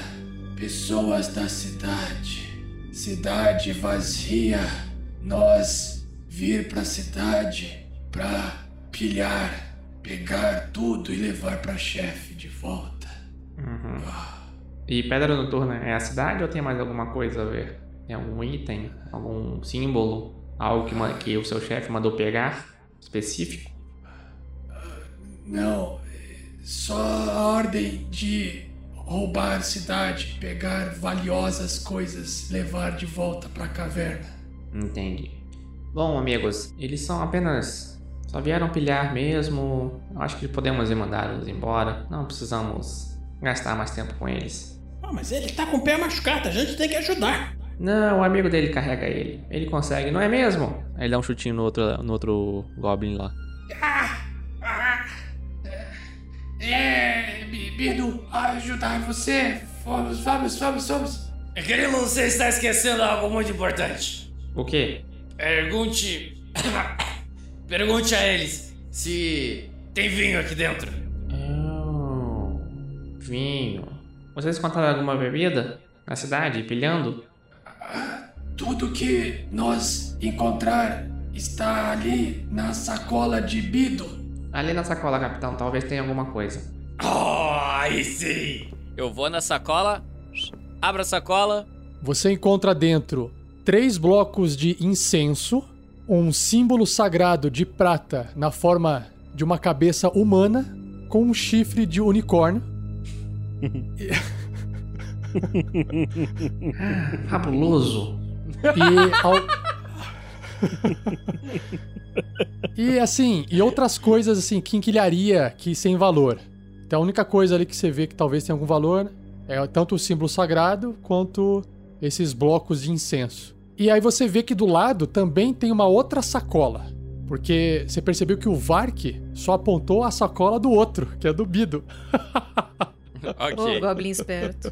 pessoas da cidade. Cidade vazia. Nós vir pra cidade pra pilhar, pegar tudo e levar pra chefe de volta. Uhum. E Pedra Noturna é a cidade ou tem mais alguma coisa a ver? Tem algum item, algum símbolo, algo que, que o seu chefe mandou pegar específico? Não, só a ordem de roubar cidade, pegar valiosas coisas, levar de volta pra caverna. Entendi. Bom, amigos, eles são apenas. Só vieram pilhar mesmo. Acho que podemos ir mandá-los embora. Não precisamos gastar mais tempo com eles. Ah, mas ele tá com o pé machucado, a gente tem que ajudar. Não, o amigo dele carrega ele. Ele consegue, não é mesmo? Aí ele dá um chutinho no outro, no outro Goblin lá. É, Bido, ajudar você. Vamos, vamos, vamos, vamos. Grilo, você está esquecendo algo muito importante. O quê? Pergunte. Pergunte a eles se tem vinho aqui dentro. Oh, vinho. Vocês encontraram alguma bebida na cidade, pilhando? Tudo que nós encontrar está ali na sacola de Bido. Ali na sacola, capitão, talvez tenha alguma coisa. Oh, aí sim! Eu vou na sacola, abro a sacola. Você encontra dentro três blocos de incenso, um símbolo sagrado de prata na forma de uma cabeça humana com um chifre de unicórnio. Fabuloso. E ao... E assim, e outras coisas assim, quinquilharia que sem valor. Então a única coisa ali que você vê que talvez tenha algum valor é tanto o símbolo sagrado quanto esses blocos de incenso. E aí você vê que do lado também tem uma outra sacola. Porque você percebeu que o Vark só apontou a sacola do outro, que é do Bido. Ô, ok. Goblin esperto.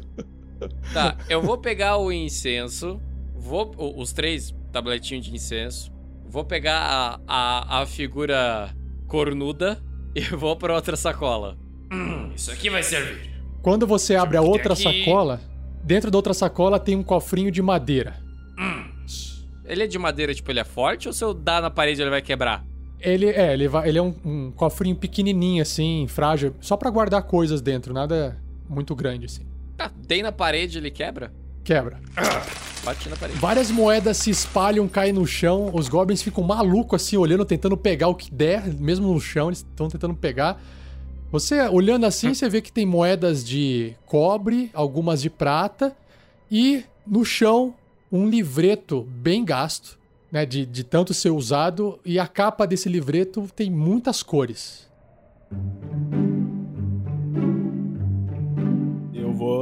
Tá, eu vou pegar o incenso, vou. Os três tabletinhos de incenso. Vou pegar a, a, a figura cornuda e vou pra outra sacola. Hum, isso aqui vai servir. Quando você abre a outra sacola, dentro da outra sacola tem um cofrinho de madeira. Ele é de madeira, tipo, ele é forte ou se eu dar na parede ele vai quebrar? Ele é, ele, vai, ele é um, um cofrinho pequenininho assim, frágil, só pra guardar coisas dentro, nada muito grande assim. Tá, dei na parede ele quebra? Quebra. Bate na parede. Várias moedas se espalham, caem no chão, os goblins ficam malucos assim, olhando, tentando pegar o que der, mesmo no chão, eles estão tentando pegar. Você, olhando assim, você vê que tem moedas de cobre, algumas de prata e no chão um livreto bem gasto, né, de, de tanto ser usado, e a capa desse livreto tem muitas cores.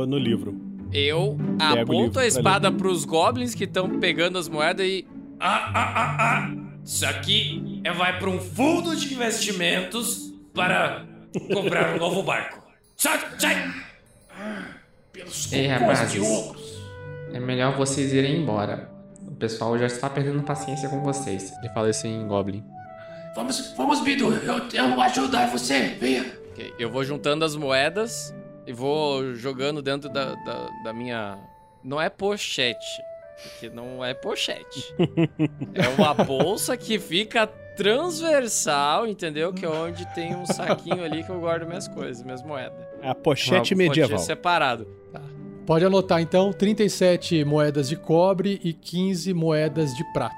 No livro. Eu aponto a espada pros goblins que estão pegando as moedas e. Ah, ah, ah, ah. Isso aqui é, vai para um fundo de investimentos para comprar um novo barco. Sai, sai! Pelos Ei, rapazes. É melhor vocês irem embora. O pessoal já está perdendo paciência com vocês. Ele fala isso em Goblin. Vamos, vamos, Bidu. Eu, eu vou ajudar você. Venha. Ok, Eu vou juntando as moedas e vou jogando dentro da, da, da minha. Não é pochete. Porque não é pochete. é uma bolsa que fica transversal, entendeu? Que é onde tem um saquinho ali que eu guardo minhas coisas, minhas moedas. A pochete Uma medieval. pochete separado. Pode anotar então 37 moedas de cobre e 15 moedas de prata.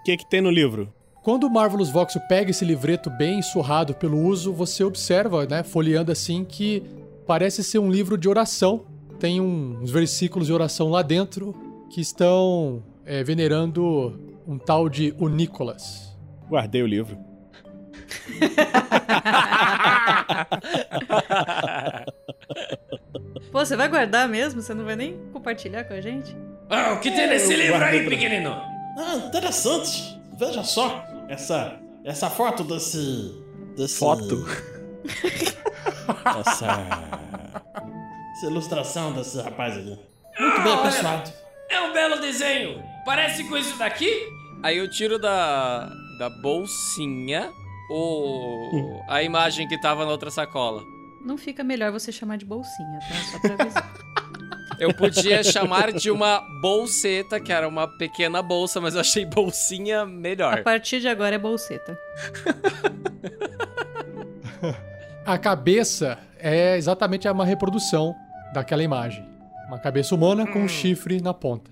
O que, que tem no livro? Quando o Marvelous Voxel pega esse livreto bem surrado pelo uso, você observa, né, folheando assim, que parece ser um livro de oração. Tem uns versículos de oração lá dentro que estão é, venerando um tal de Unícolas. Guardei o livro. Pô, você vai guardar mesmo? Você não vai nem compartilhar com a gente? Ah, o que tem nesse Eu livro aí, pra- pequenino? Ah, interessante. Veja só essa essa foto desse desse Foto? essa essa ilustração desse rapaz aqui. Muito bem olha. apessoado. É um belo desenho. Parece com isso daqui? Aí eu tiro da, da bolsinha o, a imagem que tava na outra sacola. Não fica melhor você chamar de bolsinha, tá? Só pra avisar. Eu podia chamar de uma bolseta, que era uma pequena bolsa, mas eu achei bolsinha A melhor. partir de agora é bolseta. A cabeça é exatamente uma reprodução daquela imagem. Uma cabeça humana com um chifre na ponta.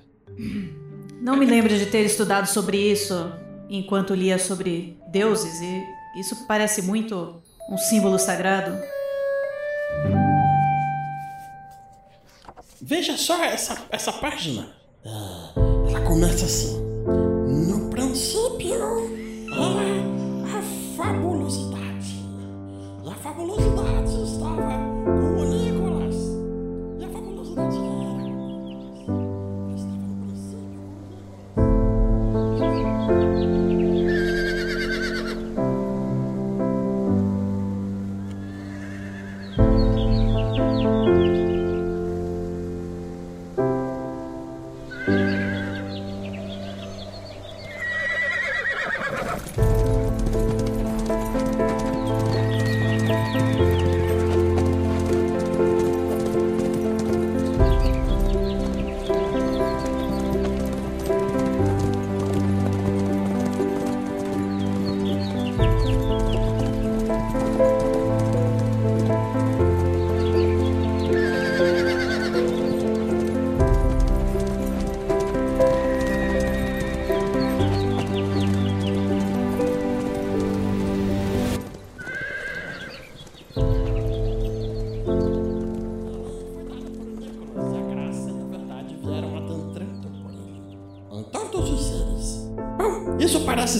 Não me lembro de ter estudado sobre isso enquanto lia sobre deuses e isso parece muito um símbolo sagrado. Veja só essa essa página. Ah, ela começa assim.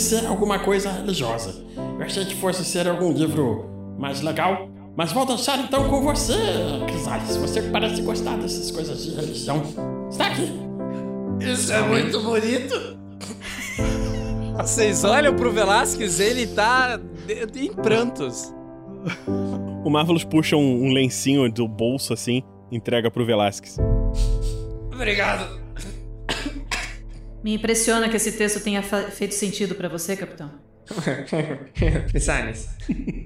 Ser alguma coisa religiosa. Eu achei que fosse ser algum livro mais legal. Mas vou deixar então com você, Crisales. Você que parece gostar dessas coisas de religião. Está aqui. Isso é muito bonito. Vocês olham pro Velasquez, ele tá em prantos. O Marvelous puxa um, um lencinho do bolso assim, entrega pro Velasquez. Obrigado. Me impressiona que esse texto tenha feito sentido pra você, capitão. Crisales,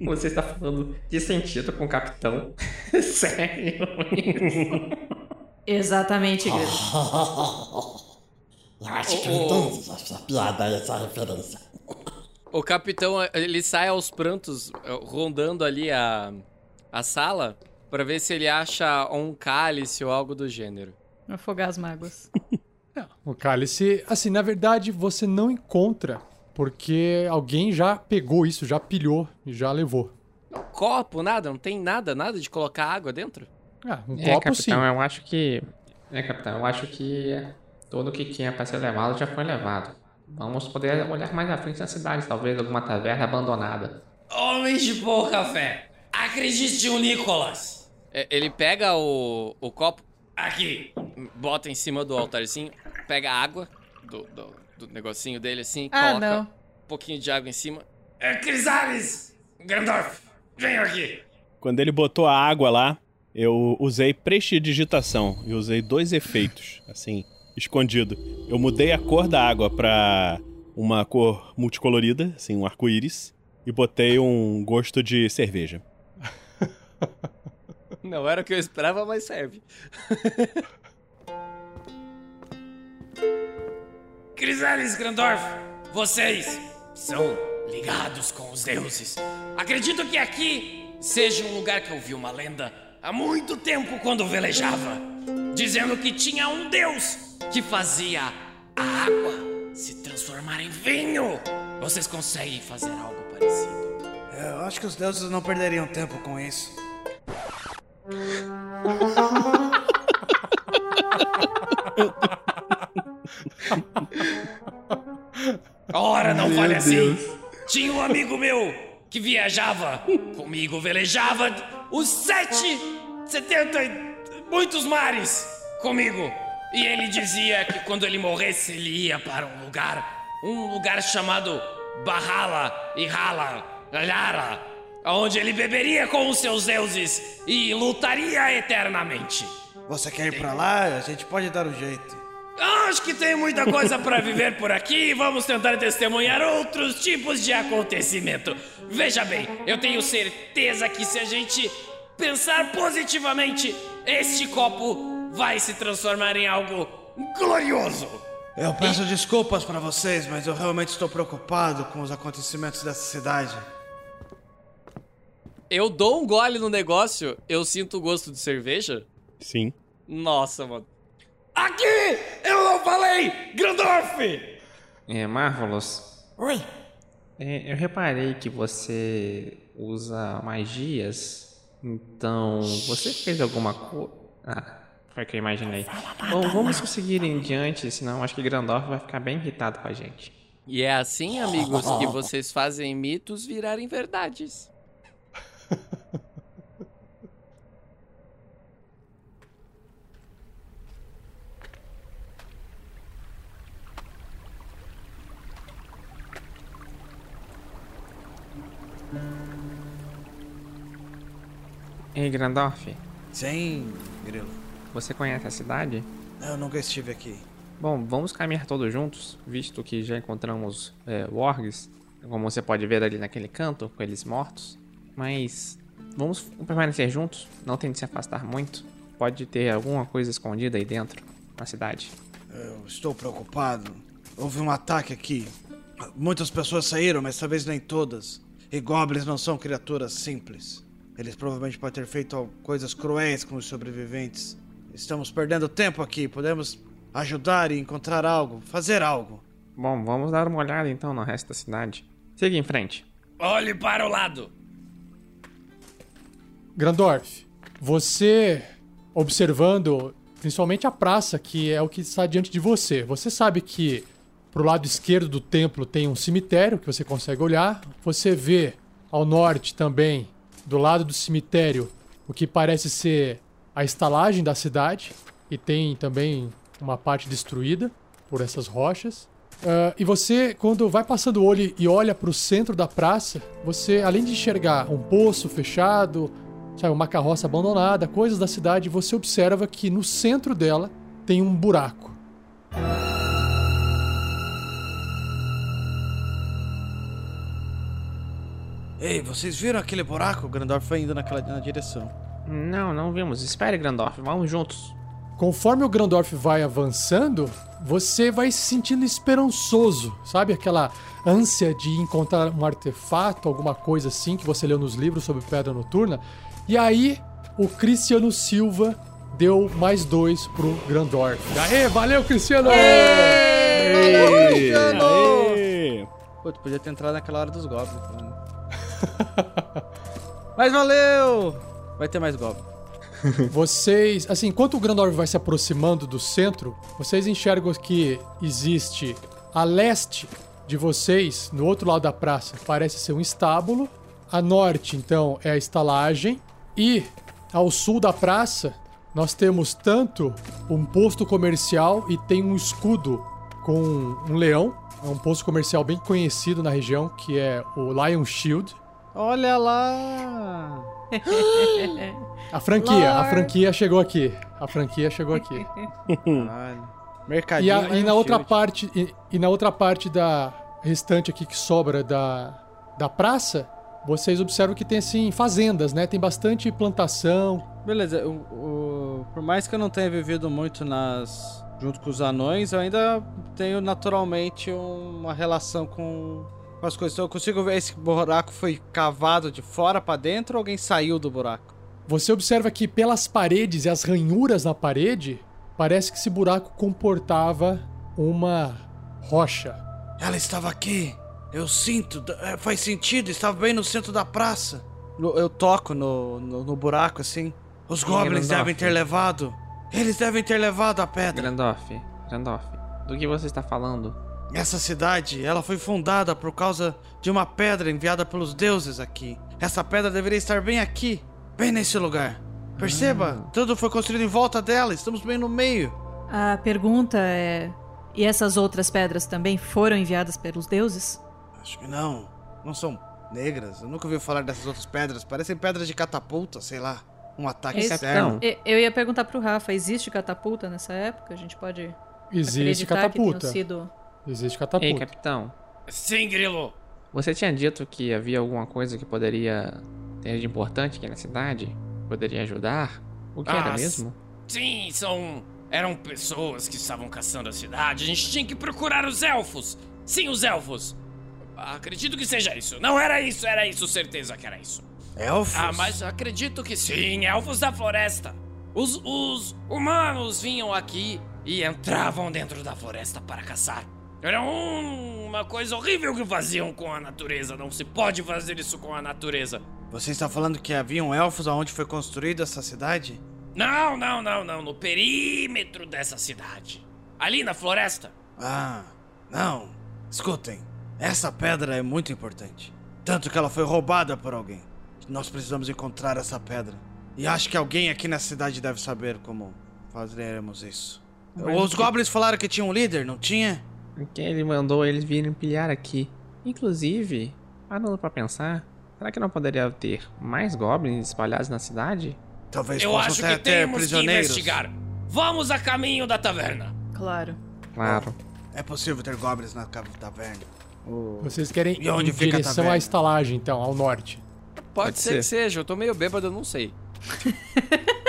você está falando de sentido com o capitão? Sério? Exatamente, Grilo. Eu acho que eu entendo essa piada, essa referência. O capitão, ele sai aos prantos, eh, rondando ali a, a sala, pra ver se ele acha um cálice ou algo do gênero. Afogar as mágoas. O cálice, assim, na verdade você não encontra, porque alguém já pegou isso, já pilhou e já levou. Copo, nada? Não tem nada, nada de colocar água dentro? Ah, um É, copo capitão, sim. eu acho que. É, capitão, eu acho que tudo que tinha pra ser levado já foi levado. Vamos poder olhar mais à frente na cidade, talvez alguma taverna abandonada. Homens de pouca fé. Acredite o Nicolas. É, Ele pega o, o copo, Aqui. bota em cima do altarzinho, pega a água do, do, do negocinho dele assim, Ah, coloca não. um pouquinho de água em cima. É Crisales. Grandorf. Venham aqui. Quando ele botou a água lá, eu usei prestidigitação e usei dois efeitos, assim, escondido. Eu mudei a cor da água pra uma cor multicolorida, assim, um arco-íris, e botei um gosto de cerveja. Não era o que eu esperava, mas serve. Crisales Grandorf, vocês são ligados com os deuses. Acredito que aqui seja um lugar que eu vi uma lenda há muito tempo quando velejava, dizendo que tinha um deus que fazia a água se transformar em vinho. Vocês conseguem fazer algo parecido? Eu acho que os deuses não perderiam tempo com isso. Ora, não Meu fale assim. Tinha um amigo meu que viajava comigo, velejava os sete, setenta, e muitos mares comigo. E ele dizia que quando ele morresse, ele ia para um lugar, um lugar chamado Bahala e Hala, Lara, onde ele beberia com os seus deuses e lutaria eternamente. Você quer ir pra lá? A gente pode dar um jeito. Acho que tem muita coisa para viver por aqui. Vamos tentar testemunhar outros tipos de acontecimento. Veja bem, eu tenho certeza que se a gente pensar positivamente, este copo vai se transformar em algo glorioso. Eu peço desculpas pra vocês, mas eu realmente estou preocupado com os acontecimentos dessa cidade. Eu dou um gole no negócio, eu sinto o gosto de cerveja? Sim. Nossa, mano. Aqui! Eu não falei! Grandorf! É, Marvelous, Oi, é, eu reparei que você usa magias, então você fez alguma coisa. Ah, foi o que eu imaginei. Bom, vamos seguir em diante, senão acho que Grandorf vai ficar bem irritado com a gente. E é assim, amigos, que vocês fazem mitos virarem verdades. Ei, Grandorf, Sim, Grilo. você conhece a cidade? Eu nunca estive aqui. Bom, vamos caminhar todos juntos, visto que já encontramos é, wargs, como você pode ver ali naquele canto, com eles mortos. Mas vamos permanecer juntos, não tente se afastar muito. Pode ter alguma coisa escondida aí dentro, na cidade. Eu estou preocupado. Houve um ataque aqui. Muitas pessoas saíram, mas talvez nem todas. E goblins não são criaturas simples. Eles provavelmente podem ter feito coisas cruéis com os sobreviventes. Estamos perdendo tempo aqui. Podemos ajudar e encontrar algo, fazer algo. Bom, vamos dar uma olhada então no resto da cidade. Siga em frente. Olhe para o lado. Grandorf, você observando principalmente a praça, que é o que está diante de você. Você sabe que pro lado esquerdo do templo tem um cemitério que você consegue olhar. Você vê ao norte também, do lado do cemitério, o que parece ser a estalagem da cidade e tem também uma parte destruída por essas rochas. Ah, e você, quando vai passando o olho e olha para o centro da praça, você, além de enxergar um poço fechado, sabe, uma carroça abandonada, coisas da cidade, você observa que no centro dela tem um buraco. Ei, vocês viram aquele buraco? O Grandorf foi indo naquela na direção. Não, não vimos. Espere, Grandorf. Vamos juntos. Conforme o Grandorf vai avançando, você vai se sentindo esperançoso, sabe? Aquela ânsia de encontrar um artefato, alguma coisa assim que você leu nos livros sobre Pedra Noturna. E aí, o Cristiano Silva deu mais dois pro Grandorf. Aê, valeu, Cristiano! Valeu, Cristiano! Aê! Pô, tu podia ter entrado naquela hora dos goblins. Né? Mas valeu! Vai ter mais goblin. Vocês, assim, enquanto o Grandorf vai se aproximando do centro, vocês enxergam que existe a leste de vocês, no outro lado da praça, parece ser um estábulo. A norte, então, é a estalagem. E ao sul da praça, nós temos tanto um posto comercial e tem um escudo com um leão. É um posto comercial bem conhecido na região, que é o Lion Shield. Olha lá! A franquia, a Lord. franquia chegou aqui. A franquia chegou aqui. Caralho. E, Mercadinho. a- e Lion na outra parte, e, e na outra parte da restante aqui que sobra da, da praça, vocês observam que tem assim fazendas, né? Tem bastante plantação. Beleza, o, o- por mais que eu não tenha vivido muito nas. junto com os anões, eu ainda tenho naturalmente uma relação com, com as coisas. Então eu consigo ver esse buraco foi cavado de fora pra dentro ou alguém saiu do buraco? Você observa que pelas paredes e as ranhuras na parede, parece que esse buraco comportava uma rocha. Ela estava aqui. Eu sinto. é, faz sentido, estava bem no centro da praça. Eu toco no, no, no buraco assim. Os goblins Grandorf. devem ter levado. Eles devem ter levado a pedra. Grandorf, Grandorf, do que você está falando? Essa cidade, ela foi fundada por causa de uma pedra enviada pelos deuses aqui. Essa pedra deveria estar bem aqui, bem nesse lugar. Perceba, tudo foi construído em volta dela, estamos bem no meio. A pergunta é: e essas outras pedras também foram enviadas pelos deuses? Acho que não. Não são negras. Eu nunca ouvi falar dessas outras pedras. Parecem pedras de catapulta, sei lá. Um ataque Esse- externo. E- Eu ia perguntar pro Rafa: existe catapulta nessa época? A gente pode Existe acreditar que tenham catapulta. sido. Existe Ei, catapulta. capitão, Sim, Grilo. você tinha dito que havia alguma coisa que poderia ter de importante aqui na cidade? Poderia ajudar? O que era Ah, mesmo? Sim, são. Eram pessoas que estavam caçando a cidade. A gente tinha que procurar os elfos. Sim, os elfos. Acredito que seja isso. Não era isso, era isso, certeza que era isso. Elfos? Ah, mas acredito que sim, elfos da floresta. Os, os humanos vinham aqui e entravam dentro da floresta para caçar. Era um- uma coisa horrível que faziam com a natureza. Não se pode fazer isso com a natureza. Você está falando que haviam elfos aonde foi construída essa cidade? Não, não, não, não. No perímetro dessa cidade. Ali na floresta. Ah, não. Escutem, essa pedra é muito importante. Tanto que ela foi roubada por alguém. Nós precisamos encontrar essa pedra. E acho que alguém aqui na cidade deve saber como fazeremos isso. Mas Os que- goblins falaram que tinha um líder, não tinha? Que ele mandou eles virem pilhar aqui. Inclusive, parando pra pensar, será que não poderia ter mais goblins espalhados na cidade? Talvez Eu possam acho que ter temos que prisioneiros. investigar. Vamos a caminho da taverna. Claro. Claro. É possível ter goblins na taverna. Vocês querem E onde em fica a direção à estalagem, então, ao norte. Pode, Pode ser, ser. que seja, eu tô meio bêbado, eu não sei.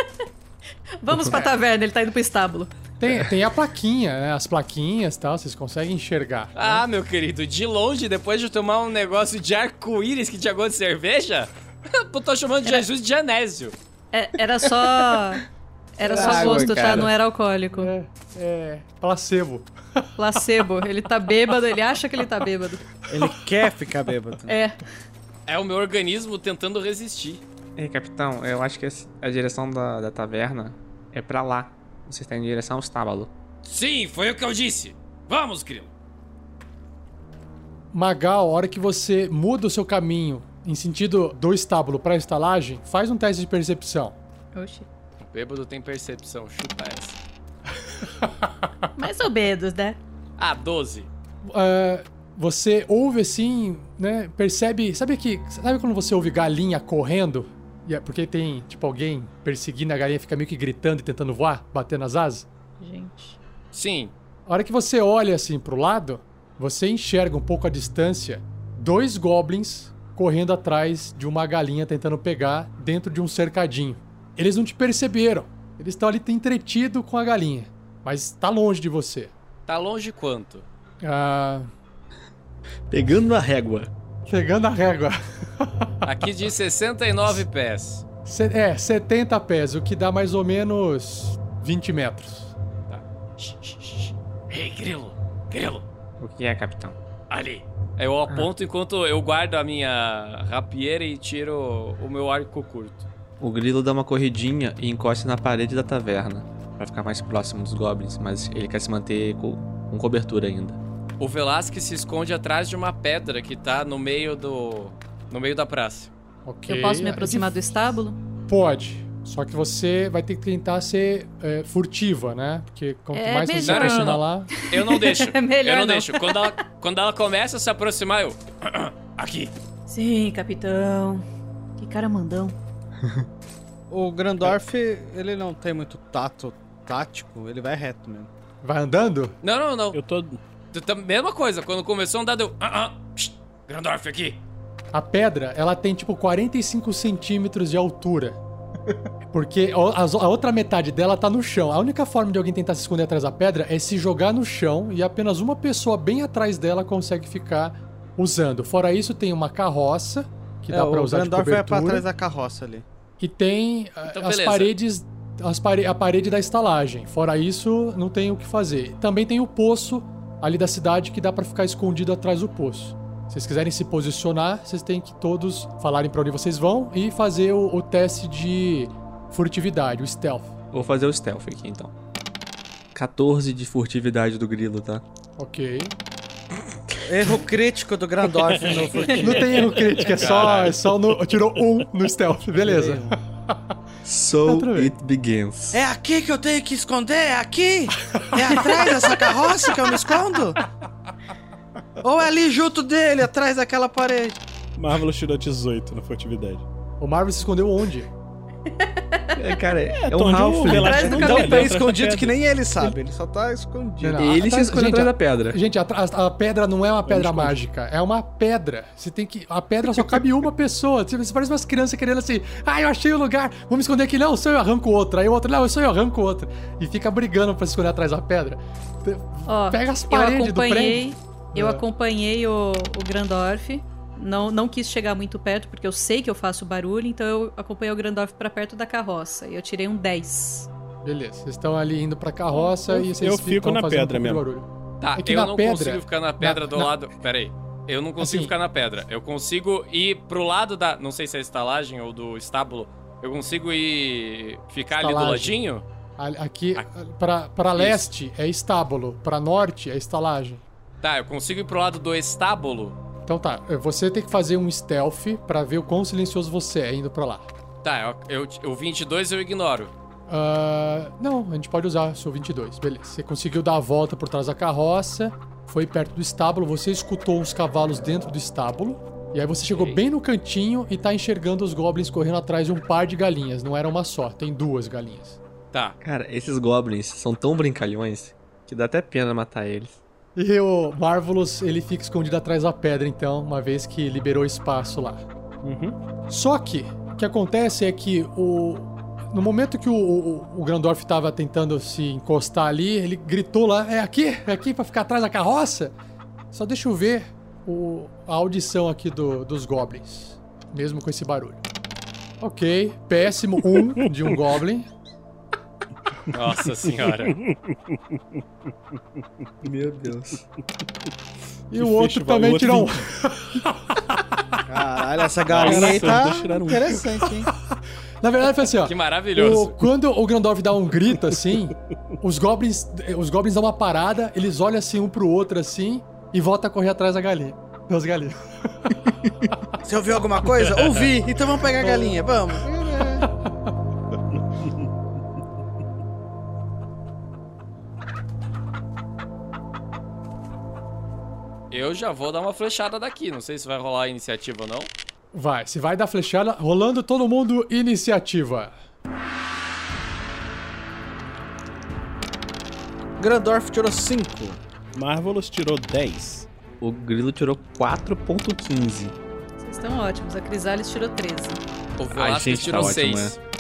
Vamos pra taverna, ele tá indo pro estábulo. Tem, tem a plaquinha, né? As plaquinhas e tal, vocês conseguem enxergar. Ah, meu querido, de longe, depois de tomar um negócio de arco-íris que tinha gosto de cerveja, eu tô chamando de Jesus de Genésio. É, era só. Era só Água, gosto, tá? cara. Não era alcoólico. É, é placebo. Placebo. Ele tá bêbado, ele acha que ele tá bêbado. Ele quer ficar bêbado. É. É o meu organismo tentando resistir. Ei, capitão, eu acho que esse- a direção da, da taverna é pra lá. Você está em direção ao estábulo. Sim, foi o que eu disse. Vamos, Grilo. Magal, a hora que você muda o seu caminho em sentido do estábulo pra estalagem, faz um teste de percepção. Oxi. O bêbado tem percepção, chuta essa. Mais ou menos, né? Ah, 12. Ah, você ouve assim, né? Percebe. Sabe que. Sabe quando você ouve galinha correndo? E é porque tem, tipo, alguém perseguindo a galinha, fica meio que gritando e tentando voar, batendo as asas? Gente. Sim. A hora que você olha assim pro lado, você enxerga um pouco à distância dois goblins correndo atrás de uma galinha tentando pegar dentro de um cercadinho. Eles não te perceberam. Eles estão ali entretidos com a galinha, mas tá longe de você. Tá longe quanto? Ah, Pegando na régua. Pegando a régua. Aqui diz 69 pés. Se- é, 70 pés, o que dá mais ou menos 20 metros. Ei, Grilo, Grilo, O que é, capitão? ali. Eu aponto enquanto eu guardo a minha rapieira e tiro o meu arco curto. O grilo dá uma corridinha e encosta na parede da taverna. Pra ficar mais próximo dos goblins, mas ele quer se manter co- com cobertura ainda. O Velasquez se esconde atrás de uma pedra que tá no meio do. no meio da praça. Ok. Eu posso me aproximar do estábulo? Pode. Só que você vai ter que tentar ser é, furtiva, né? Porque quanto É mais você se melhor. aproximar Não, não, lá. Eu não deixo. É melhor eu não, não. deixo. Quando ela, quando ela começa a se aproximar, eu. Aqui. Sim, capitão. Que cara mandão. O Grandorf, ele não tem muito tato tático, ele vai reto mesmo. Vai andando? Não, não, não. Eu tô. Mesma coisa, quando começou a andar, deu. Ah, ah, Grandorf aqui. A pedra, ela tem tipo 45 centímetros de altura. Porque o- a outra metade dela tá no chão. A única forma de alguém tentar se esconder atrás da pedra é se jogar no chão e apenas uma pessoa bem atrás dela consegue ficar usando. Fora isso, tem uma carroça que é, dá pra o usar de Grandorf vai cobertura. pra trás da carroça ali. E tem ah, Então, as beleza. paredes. As pare a parede da estalagem. Fora isso, não tem o que fazer. Também tem o poço ali da cidade que dá pra ficar escondido atrás do poço. Se vocês quiserem se posicionar, vocês têm que todos falarem pra onde vocês vão e fazer o, o teste de furtividade, o stealth. Vou fazer o stealth aqui então. 14 de furtividade do grilo, tá? Ok. Erro crítico do Grandorf no furtivo. Não tem erro crítico, é só, é só no. Tirou um no stealth, beleza. So it begins. É aqui que eu tenho que esconder? É aqui? É atrás dessa carroça que eu me escondo? Ou é ali junto dele, atrás daquela parede? Marvelous tirou 18 na furtividade. O Marvel se escondeu onde? É, cara, é, tô um Atrás do não tá escondido pedra. que nem ele sabe, ele só tá escondido. Não, Ele se esconde gente, atrás da pedra. Gente, a, a- pedra não é uma pedra mágica, é uma pedra. Você tem que. A pedra só cabe uma pessoa. Você parece umas crianças querendo assim, ah, eu achei o lugar, vamos me esconder aqui. Não, sou eu arranco outra. Aí o outro, não, sou eu arranco outra. E fica brigando pra se esconder atrás da pedra. Ó, Pega as paredes do prédio. eu Ah. acompanhei o, o Grandorf. Não, não quis chegar muito perto, porque eu sei que eu faço barulho, então eu acompanhei o Grandorf pra perto da carroça. E eu tirei um 10. Beleza, vocês estão ali indo pra carroça Eu- e vocês eu fico na pedra um mesmo. barulho. Tá, É que eu na não pedra- consigo ficar na pedra na- do na- lado. Pera aí. Eu não consigo Assim- ficar na pedra. Eu consigo ir pro lado da. Não sei se é estalagem ou do estábulo. Eu consigo ir. ficar ali do Estalagem. ladinho? Aqui, pra, pra leste é estábulo, pra norte é estalagem. Tá, eu consigo ir pro lado do estábulo. Então tá, você tem que fazer um stealth pra ver o quão silencioso você é indo pra lá. Tá, eu, eu, o 22 eu ignoro. Ah, não, a gente pode usar o seu 22, beleza. Você conseguiu dar a volta por trás da carroça, foi perto do estábulo, você escutou os cavalos dentro do estábulo, e aí você chegou bem no cantinho e tá enxergando os goblins correndo atrás de um par de galinhas. Não era uma só, tem duas galinhas. Tá. Cara, esses goblins são tão brincalhões que dá até pena matar eles. E o Marvelous, ele fica escondido atrás da pedra, então, uma vez que liberou espaço lá. Só que, o que acontece é que o... No momento que o, o, o Grandorf tava tentando se encostar ali, ele gritou lá, é aqui? É aqui pra ficar atrás da carroça? Só deixa eu ver o, a audição aqui do- dos goblins, mesmo com esse barulho. Ok, péssimo um de um goblin. Nossa senhora. Meu Deus. E o outro também tirou um. Caralho, essa galinha aí tá um. interessante, hein? Na verdade foi assim, ó. Que maravilhoso. O- quando o Grandorf dá um grito assim, os goblins, os goblins dão uma parada, eles olham assim um pro outro assim e voltam a correr atrás da galinha. Das galinhas. Você ouviu alguma coisa? Ouvi, então vamos pegar a galinha, vamos. Eu já vou dar uma flechada daqui. Não sei se vai rolar a iniciativa ou não. Vai, se vai dar flechada, rolando todo mundo iniciativa. Grandorf tirou 5. Marvelous tirou 10. O grilo tirou 4.15. Vocês estão ótimos. A Crisales tirou 13. O gente tá tirou ótimo,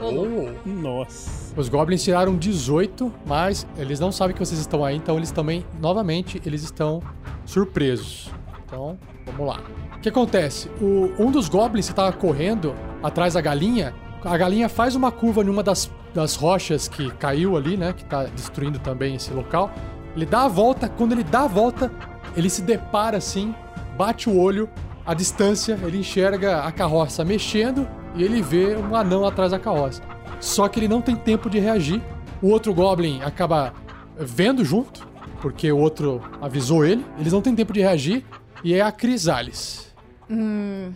6. Nossa. Os goblins tiraram 18, mas eles não sabem que vocês estão aí, então eles também, novamente, eles estão surpresos. Então, vamos lá. O que acontece? O- um dos goblins que estava correndo atrás da galinha, a galinha faz uma curva numa das, das rochas que caiu ali, né? Que tá destruindo também esse local. Ele dá a volta, quando ele dá a volta, ele se depara assim, bate o olho, à distância, ele enxerga a carroça mexendo e ele vê um anão atrás da carroça. Só que ele não tem tempo de reagir. O outro Goblin acaba vendo junto, porque o outro avisou ele. Eles não têm tempo de reagir. E é a Crisales. Hum.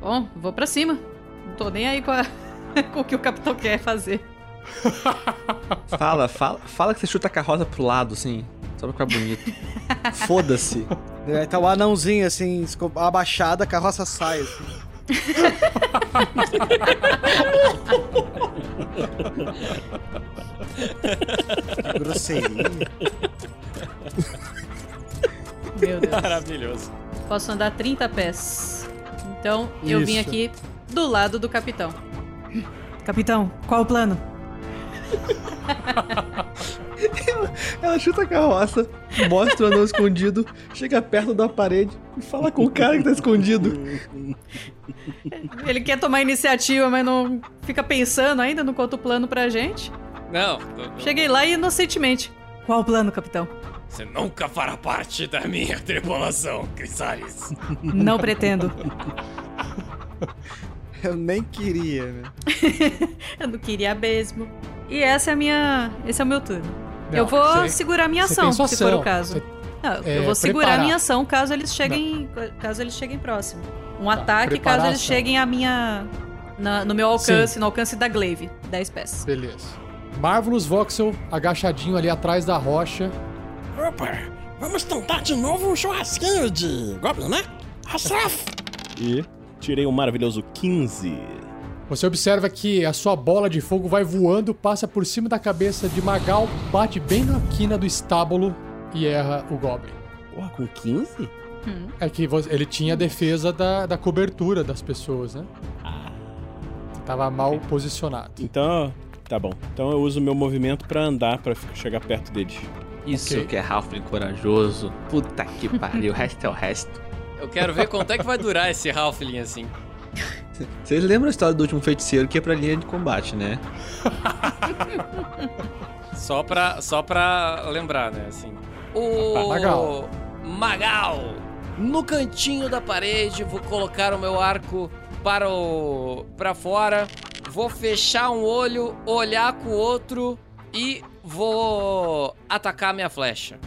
Bom, vou pra cima. Não tô nem aí com, a- com o que o capitão quer fazer. Fala, fala, fala que você chuta a carroça pro lado, assim. Só pra ficar bonito. Foda-se. Aí tá o anãozinho, assim, abaixado, a carroça sai, assim. Grosseria. Meu Deus. Maravilhoso. Posso andar 30 pés. Então, eu vim aqui do lado do capitão. Capitão, qual o plano? Ela chuta a carroça, mostra o anão escondido, chega perto da parede e fala com o cara que tá escondido. Ele quer tomar iniciativa, mas não fica pensando ainda, não conta o plano pra gente. Não, não, não. Cheguei lá inocentemente. Qual o plano, capitão? Você nunca fará parte da minha tripulação, Crisales. Não pretendo. Eu nem queria, né? Eu não queria mesmo. E essa é a minha. Esse é o meu turno. Não, eu vou você- segurar minha ação, sua se for ação. o caso. Você- Não, é, eu vou segurar preparar. minha ação caso eles cheguem. Caso eles cheguem próximo. Um ataque preparar caso eles ação. cheguem a minha. na- no meu alcance, no alcance da Glaive. 10 pés. Beleza. Marvelous Voxel agachadinho ali atrás da rocha. Opa, vamos tentar de novo um churrasquinho de Goblin, né? Astraf! E tirei um maravilhoso 15. Você observa que a sua bola de fogo vai voando, passa por cima da cabeça de Magal, bate bem na quina do estábulo e erra o Goblin. Porra, com 15? É que ele tinha a defesa da, da cobertura das pessoas, né? Tava mal posicionado. Então, tá bom. Então eu uso o meu movimento pra andar, pra ficar- chegar perto deles. Isso Ok. que é Halfling corajoso. Puta que pariu, o resto é o resto. Eu quero ver quanto é que vai durar esse Halfling assim. Vocês lembram a história do último feiticeiro que é pra linha de combate, né? Só pra, só pra lembrar, né? Assim. O Magal. Magal. No cantinho da parede, vou colocar o meu arco para o para fora. Vou fechar um olho, olhar com o outro e vou atacar minha flecha.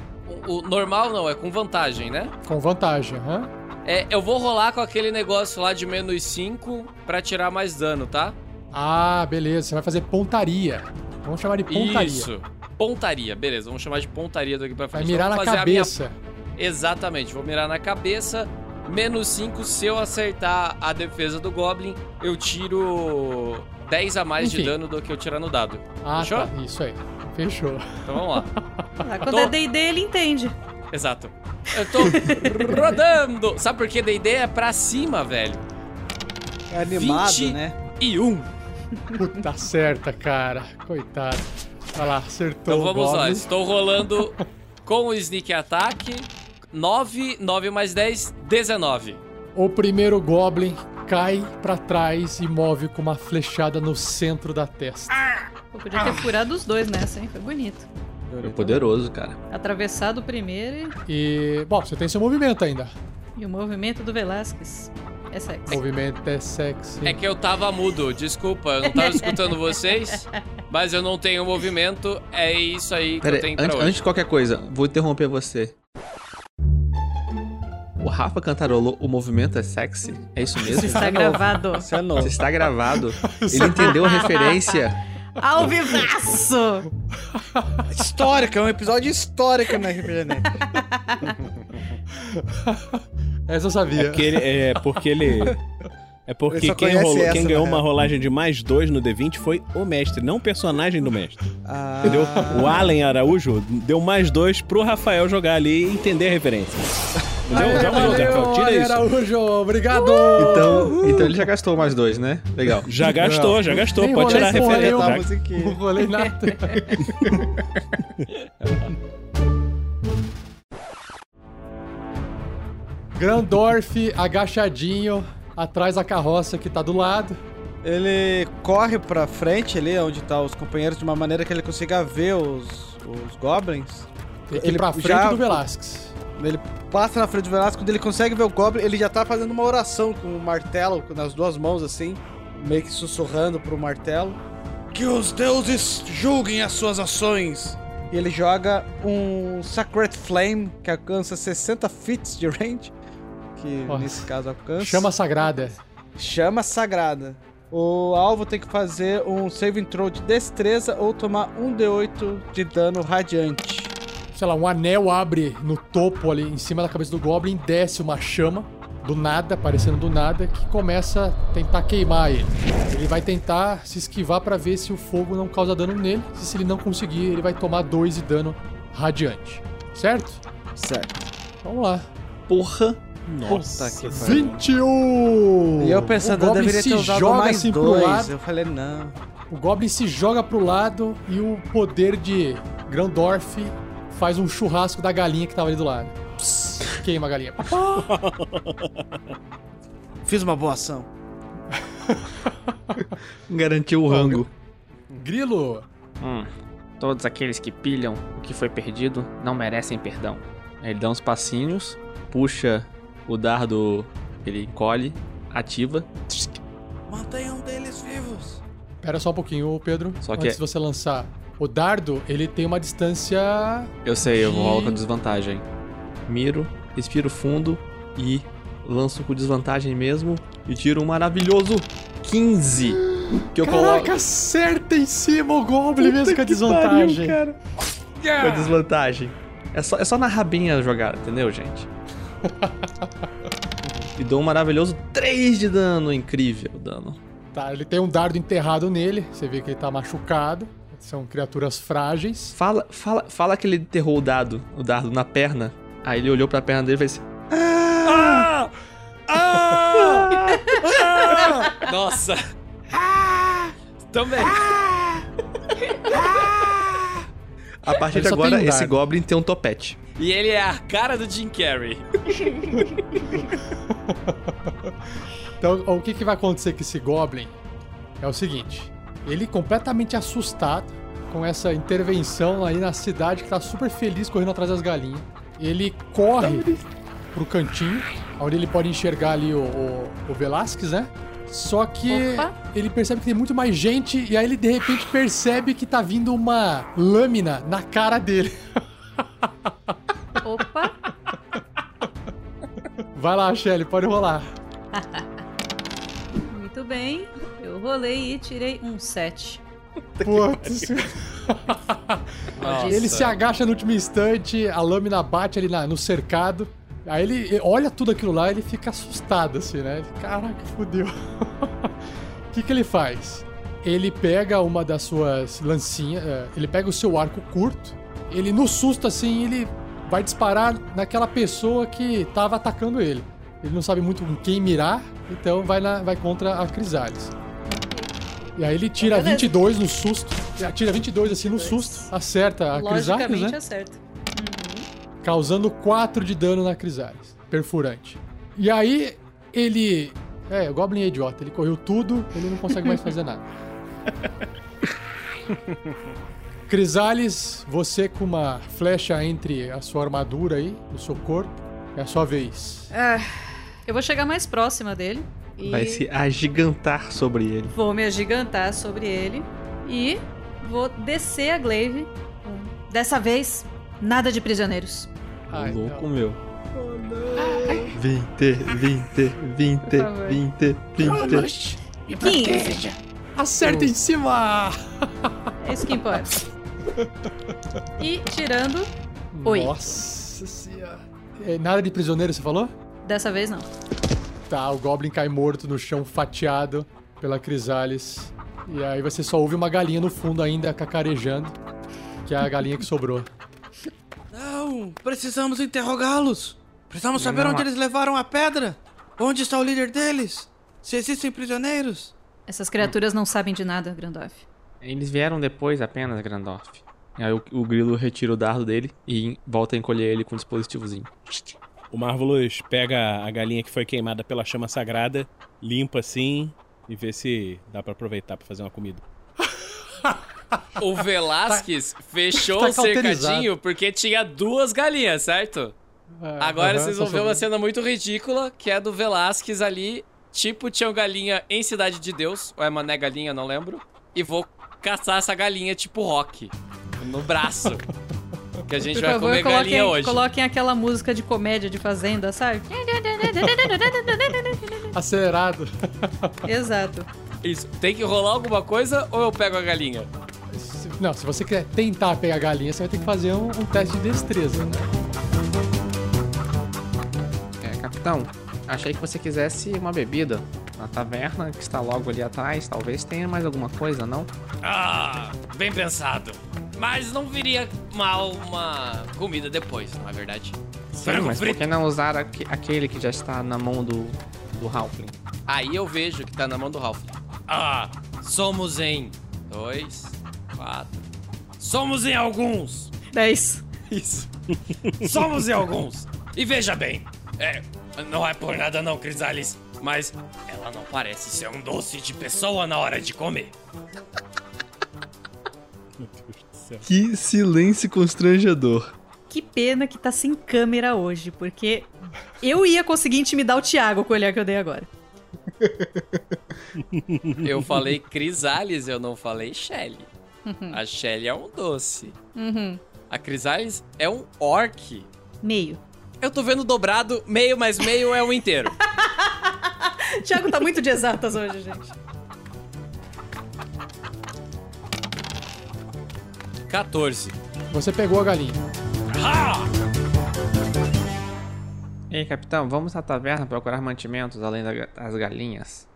O, o normal não, é com vantagem, né? Com vantagem, aham. É, eu vou rolar com aquele negócio lá de menos 5 pra tirar mais dano, tá? Ah, beleza. Você vai fazer pontaria. Vamos chamar de pontaria. Isso. Pontaria, beleza. Vamos chamar de pontaria daqui pra Vai frente. mirar Então, na vou fazer a minha- cabeça. Exatamente, vou mirar na cabeça. Menos 5, se eu acertar a defesa do Goblin, eu tiro 10 a mais de Enfim. dano do que eu tirar no dado. Ah, Fechou? tá. Isso aí. Fechou. Então vamos lá. Ah, quando Tô- é D&D, ele entende. Exato. Eu tô rodando. Sabe por que D&D é pra cima, velho? É animado, 20 né? E um. Puta certa, cara. Coitado. Vai lá, acertou Então vamos lá. Estou rolando com o Sneak Attack. 9, 9 mais 10, 19. O primeiro Goblin cai pra trás e move com uma flechada no centro da testa. Eu podia ter furado os dois nessa, hein? Foi bonito. É poderoso, cara. Atravessado o primeiro E, bom, você tem seu movimento ainda. e, e o movimento do Velasquez. É sexy. Movimento é sexy. É que eu tava mudo, desculpa, eu não tava escutando vocês, mas eu não tenho movimento, é isso aí que Pera eu tenho pra antes, hoje. antes de qualquer coisa, vou interromper você. O Rafa cantarolou o movimento é sexy? É isso mesmo? Isso está gravado. Isso é novo. Você está gravado. Ele entendeu a referência. Ao vivaço! Histórico, é um episódio histórico na RPG Next. Essa eu sabia. É porque ele. É porque ele. É porque quem, rolou- essa, quem ganhou uma real. rolagem de mais dois no D20 foi o mestre, não o personagem do mestre. Ah. Entendeu? O Allen Araújo deu mais dois pro Rafael jogar ali e entender a referência. Entendeu? Já valeu, Rafael. Tira Valeu, isso. Araújo, obrigado! Então, então ele já gastou mais dois, né? Legal. Já gastou, já gastou. Nem Pode tirar a referência. rolei, Já- Não rolei nada. Grandorf agachadinho atrás da carroça que tá do lado. Ele corre pra frente ali, onde tá os companheiros, de uma maneira que ele consiga ver os, os goblins. Tem que ir pra frente do Velasquez. Ele passa na frente do Velasquez, quando ele consegue ver o goblin, ele já tá fazendo uma oração com o martelo, nas duas mãos assim, meio que sussurrando pro martelo. Que os deuses julguem as suas ações! E ele joga um Sacred Flame, que alcança 60 feet de range, que Nossa. nesse caso alcança. Chama sagrada. Chama sagrada. O alvo tem que fazer um saving throw de destreza ou tomar um D8 de dano radiante. Sei lá, um anel abre no topo ali, em cima da cabeça do Goblin, desce uma chama do nada, aparecendo do nada, que começa a tentar queimar ele. Ele vai tentar se esquivar pra ver se o fogo não causa dano nele. E se ele não conseguir, ele vai tomar 2 de dano radiante. Certo? Certo. Vamos lá. Porra. Puta que pariu. 21! E eu pensando, O eu deveria se ter usado joga mais assim pro dois. lado. Eu falei, não. O Goblin se joga pro lado e o poder de Grandorf faz um churrasco da galinha que tava ali do lado. Pss, queima a galinha. Fiz uma boa ação. Garantiu o rango. Grilo! Hum, todos aqueles que pilham o que foi perdido não merecem perdão. Ele dá uns passinhos, puxa o dardo, ele encolhe, ativa. Mantenham deles vivos. Pera só um pouquinho, Pedro. Só que antes é- de você lançar. O dardo, ele tem uma distância. Eu sei, eu rolo com desvantagem. Miro, respiro fundo e lanço com desvantagem mesmo e tiro um maravilhoso 15. Que eu Caraca, coloco acerta em cima o Goblin mesmo com a desvantagem. pariu, com a desvantagem. É só, é só na rabinha a jogada, entendeu, gente? E dou um maravilhoso 3 de dano, incrível dano. Tá, ele tem um dardo enterrado nele. Você vê que ele tá machucado. São criaturas frágeis. Fala, fala, fala que ele enterrou o dado, o dardo na perna. Aí ele olhou pra perna dele e fez assim. Nossa! Também. A partir de agora, um esse. Goblin tem um topete. E ele é a cara do Jim Carrey. Então, o que, que vai acontecer com esse Goblin é o seguinte: ele completamente assustado com essa intervenção aí na cidade que tá super feliz correndo atrás das galinhas. Ele corre pro cantinho, onde ele pode enxergar ali o, o, o Velasquez, né? Só que Opa. ele percebe que tem muito mais gente e aí ele de repente percebe que tá vindo uma lâmina na cara dele. Opa! Vai lá, Shelly, pode rolar. Muito bem. Eu rolei e tirei um 7. Putz. Ele se agacha no último instante, a lâmina bate ali na- no cercado. Aí ele olha tudo aquilo lá e ele fica assustado, assim, né? Ele, Caraca, fodeu. O que, que ele faz? Ele pega uma das suas lancinhas, eh, ele pega o seu arco curto, ele no susto, assim, ele vai disparar naquela pessoa que tava atacando ele. Ele não sabe muito com quem mirar, então vai, na, vai contra a Crisales. E aí ele tira Beleza. 22 no susto. Ele Tira 22 assim no susto. Acerta a Crisales, né? acerta. Causando 4 de dano na Crisales. Perfurante. E aí ele. É, o Goblin é idiota. Ele correu tudo, ele não consegue mais fazer nada. Crisales, você com uma flecha entre a sua armadura aí, no seu corpo. É a sua vez. Ah, eu vou chegar mais próxima dele. E Vai se agigantar sobre ele. vou me agigantar sobre ele. E vou descer a glaive. Dessa vez, nada de prisioneiros. Ai, louco, não. meu. 20, 20, 20, Por favor. 20, 20. Me 15. proteja. Acerta em cima! É isso que importa. E tirando. Oi. Nossa senhora. É, nada de prisioneiro, você falou? Dessa vez não. Tá, o Goblin cai morto no chão, fatiado pela Crisales. E aí você só ouve uma galinha no fundo ainda cacarejando, que é a galinha que sobrou. Não, precisamos interrogá-los. Precisamos saber Não, onde eles levaram a pedra. Onde está o líder deles? Se existem prisioneiros. Essas criaturas não sabem de nada, Grandorf. Eles vieram depois apenas, Grandorf. Aí o, o grilo retira o dardo dele e volta a encolher ele com um dispositivozinho. O Marvelous pega a galinha que foi queimada pela chama sagrada, limpa assim e vê se dá pra aproveitar pra fazer uma comida. O Velasquez fechou tá o cercadinho porque tinha duas galinhas, certo? Agora aham, vocês vão ver uma cena muito ridícula, que é do Velasquez ali, tipo tinha galinha em Cidade de Deus, ou é Mané Galinha, não lembro, e vou caçar essa galinha tipo rock, no braço. que a gente Por vai favor, comer galinha coloquem, hoje. coloquem aquela música de comédia de fazenda, sabe? Acelerado. Exato. Isso, tem que rolar alguma coisa ou eu pego a galinha? Se- Não, se você quer tentar pegar a galinha, você vai ter que fazer um, um teste de destreza, né? É, capitão, achei que você quisesse uma bebida. Na taverna que está logo ali atrás, talvez tenha mais alguma coisa, não? Ah, bem pensado. Mas não viria mal uma comida depois, não é verdade? Sim, Frango mas por frito. que não usar aque- aquele que já está na mão do, do Halfling? Aí eu vejo que tá na mão do Ralph. Ah, somos em dois, quatro. Somos em alguns. 10. Isso. Somos em alguns. E veja bem, é, não é por nada não, Crisalis, mas ela não parece ser um doce de pessoa na hora de comer. Que silêncio constrangedor. Que pena que tá sem câmera hoje, porque eu ia conseguir intimidar o Thiago com o olhar que eu dei agora. Eu falei Crisales, eu não falei Shelly. A Shelly é um doce. Uhum. A Crisales é um orc. Meio. Eu tô vendo dobrado, meio mais meio é um inteiro. Thiago tá muito de exatas hoje, gente. 14. Você pegou a galinha. Ei, capitão, vamos à taverna procurar mantimentos além da- das galinhas.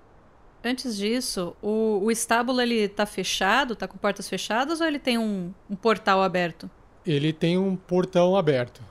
Antes disso, o, o estábulo ele tá fechado, tá com portas fechadas ou ele tem um, um portal aberto? Ele tem um portão aberto.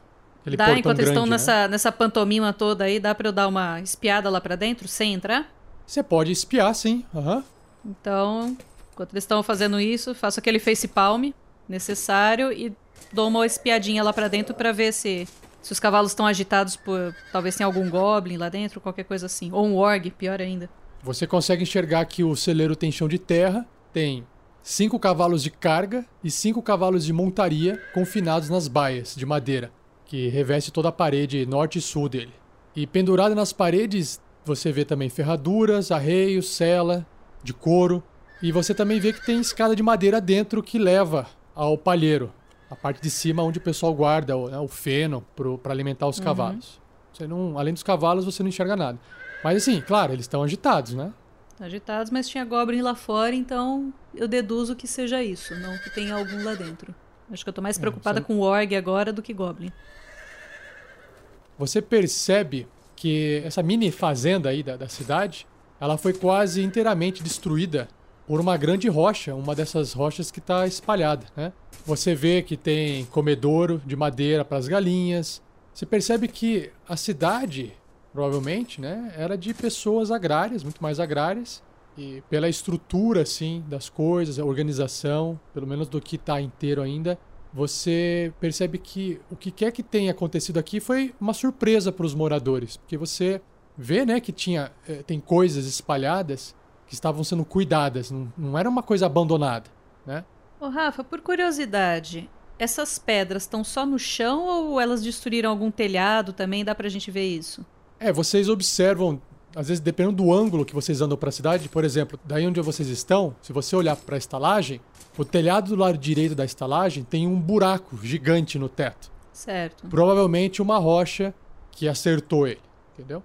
Aquele dá, portão enquanto eles estão grande, né? nessa, nessa pantomima toda aí, dá pra eu dar uma espiada lá pra dentro sem entrar? Você pode espiar, sim. Aham. Então, enquanto eles estão fazendo isso, faço aquele face palm necessário e dou uma espiadinha lá pra dentro pra ver se, se os cavalos estão agitados por. Talvez tenha algum goblin lá dentro, qualquer coisa assim. Ou um org, pior ainda. Você consegue enxergar que o celeiro tem chão de terra, tem cinco cavalos de carga e cinco cavalos de montaria confinados nas baias de madeira, que reveste toda a parede norte e sul dele. E pendurado nas paredes, você vê também ferraduras, arreios, cela de couro, e você também vê que tem escada de madeira dentro que leva ao palheiro, a parte de cima onde o pessoal guarda o, né, o feno para alimentar os Uhum. cavalos. Você não, além dos cavalos, você não enxerga nada. Mas assim, claro, eles estão agitados, né? Agitados, mas tinha goblin lá fora, então eu deduzo que seja isso, não que tenha algum lá dentro. Acho que eu tô mais preocupada você- com o org agora do que goblin. Você percebe que essa mini fazenda aí da, da cidade, ela foi quase inteiramente destruída por uma grande rocha, uma dessas rochas que está espalhada, né? Você vê que tem comedouro de madeira para as galinhas. Você percebe que a cidade, provavelmente, né, era de pessoas agrárias, muito mais agrárias, e pela estrutura assim das coisas, a organização, pelo menos do que está inteiro ainda, você percebe que o que quer que tenha acontecido aqui foi uma surpresa para os moradores, porque você vê, né, que tinha eh, tem coisas espalhadas que estavam sendo cuidadas, não, não era uma coisa abandonada, né? Ô Rafa, por curiosidade, essas pedras estão só no chão ou elas destruíram algum telhado também? Dá pra gente ver isso? É, vocês observam, às vezes dependendo do ângulo que vocês andam para a cidade, por exemplo, daí onde vocês estão, se você olhar para a estalagem, o telhado do lado direito da estalagem tem um buraco gigante no teto. Certo. Provavelmente uma rocha que acertou ele, entendeu?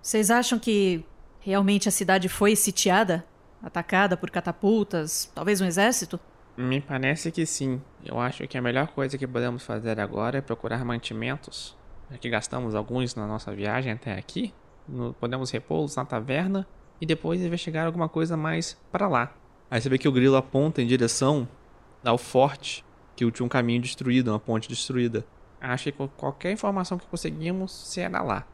Vocês acham que realmente a cidade foi sitiada? Atacada por catapultas? Talvez um exército? Me parece que sim. Eu acho que a melhor coisa que podemos fazer agora é procurar mantimentos. Já que gastamos alguns na nossa viagem até aqui. no- podemos repô-los na taverna e depois investigar alguma coisa mais para lá. Aí você vê que o grilo aponta em direção ao forte, que tinha um caminho destruído, uma ponte destruída. Acho que qual- qualquer informação que conseguimos será lá.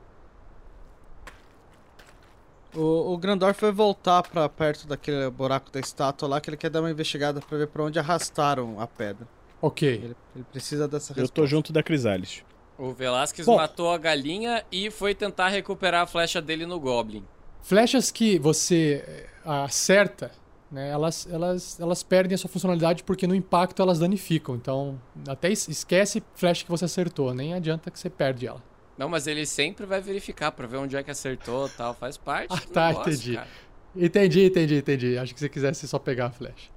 O, o Grandorf vai voltar pra perto daquele buraco da estátua lá, que ele quer dar uma investigada pra ver pra onde arrastaram a pedra. Ok. Ele, ele precisa dessa Eu resposta. tô junto da Crisales. O Velasquez Bom. matou a galinha e foi tentar recuperar a flecha dele no Goblin. Flechas que você eh, acerta, né, elas, elas, elas perdem a sua funcionalidade porque no impacto elas danificam. Então, até es- esquece flecha que você acertou, nem adianta que você perde ela. Não, mas ele sempre vai verificar pra ver onde é que acertou e tal. Faz parte Ah, do tá, negócio, entendi. cara. Entendi, entendi, entendi. Acho que você quisesse só pegar a flecha.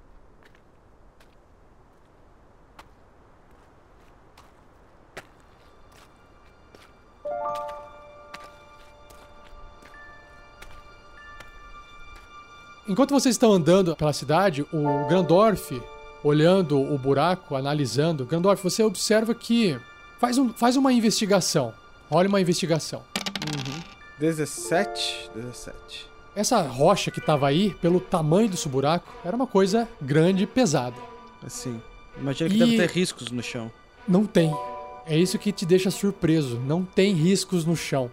Enquanto vocês estão andando pela cidade, o Grandorf, olhando o buraco, analisando, Grandorf, você observa que faz, um, faz uma investigação. Olha uma investigação. 17? 17. Essa rocha que tava aí, pelo tamanho desse buraco, era uma coisa grande e pesada. Assim. Imagina que E- deve ter riscos no chão. Não tem. É isso que te deixa surpreso. Não tem riscos no chão.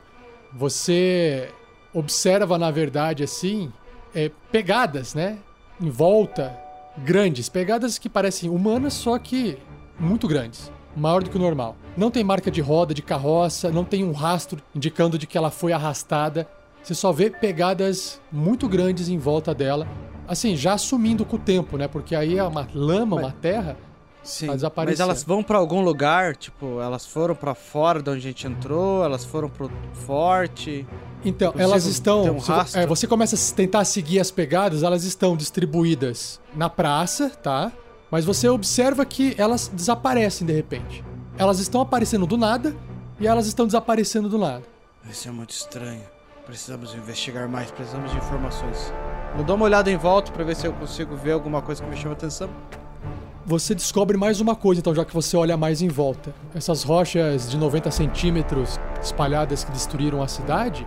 Você observa, na verdade, assim, é, pegadas, né? Em volta, grandes. Pegadas que parecem humanas, só que muito grandes. Maior do que o normal. Não tem marca de roda, de carroça, não tem um rastro indicando de que ela foi arrastada. Você só vê pegadas muito grandes em volta dela. Assim, já sumindo com o tempo, né? Porque aí é uma lama, uma terra. Sim. Mas elas vão pra algum lugar? Tipo, elas foram pra fora de onde a gente entrou? Elas foram pro forte? Então, Consigo elas estão. um se vo- rastro? é, você começa a tentar seguir as pegadas, elas estão distribuídas na praça, tá? Mas você observa que elas desaparecem de repente. Elas estão aparecendo do nada e elas estão desaparecendo do nada. Isso é muito estranho. Precisamos investigar mais, precisamos de informações. Eu dou uma olhada em volta pra ver se eu consigo ver alguma coisa que me chama atenção. Você descobre mais uma coisa, então, já que você olha mais em volta. Essas rochas de 90 centímetros espalhadas que destruíram a cidade,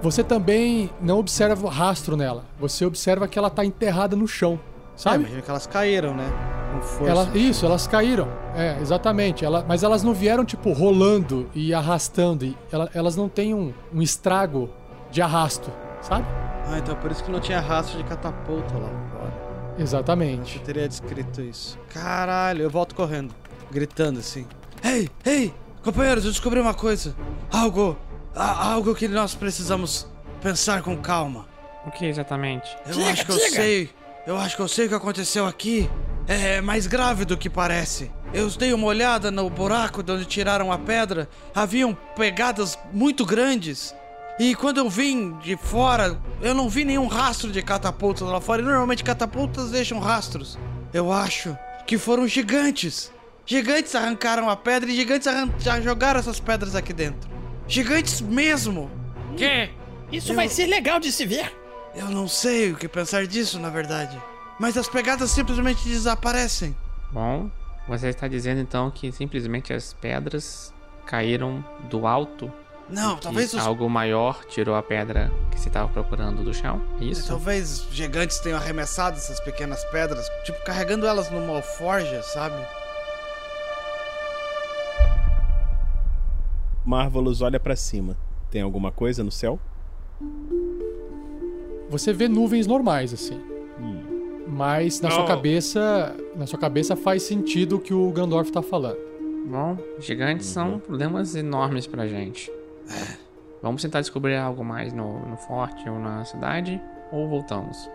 você também não observa rastro nela. Você observa que ela tá enterrada no chão, Ah, sabe? imagina que elas caíram, né? Ela- isso, elas caíram. É, exatamente. Ela- mas elas não vieram, tipo, rolando e arrastando. E ela- elas não têm um, um estrago de arrasto, sabe? Ah, então por isso que não tinha rastro de catapulta lá. Exatamente. Eu teria descrito isso. Caralho, eu volto correndo, gritando assim. Ei, ei, companheiros, eu descobri uma coisa. Algo, a- algo que nós precisamos pensar com calma. O que exatamente? Eu Diga, acho que eu diga. sei. Eu acho que eu sei o que aconteceu aqui. É mais grave do que parece. Eu dei uma olhada no buraco de onde tiraram a pedra. Haviam pegadas muito grandes. E quando eu vim de fora, eu não vi nenhum rastro de catapultas lá fora. E normalmente catapultas deixam rastros. Eu acho que foram gigantes. Gigantes arrancaram a pedra e gigantes arran- já jogaram essas pedras aqui dentro. Gigantes mesmo. Que? Isso vai ser legal de se ver. Eu não sei o que pensar disso, na verdade. Mas as pegadas simplesmente desaparecem. Bom, você está dizendo então que simplesmente as pedras caíram do alto? Não, que talvez os- algo maior tirou a pedra que você estava procurando do chão? É isso? Talvez gigantes tenham arremessado essas pequenas pedras, tipo carregando elas numa alforja, sabe? Marvelous olha pra cima. Tem alguma coisa no céu? Você vê nuvens normais, assim. Mas na sua Não. cabeça. Na sua cabeça faz sentido o que o Gandorf tá falando. Bom, gigantes são problemas enormes pra gente. Vamos tentar descobrir algo mais no, no forte ou na cidade? Ou voltamos?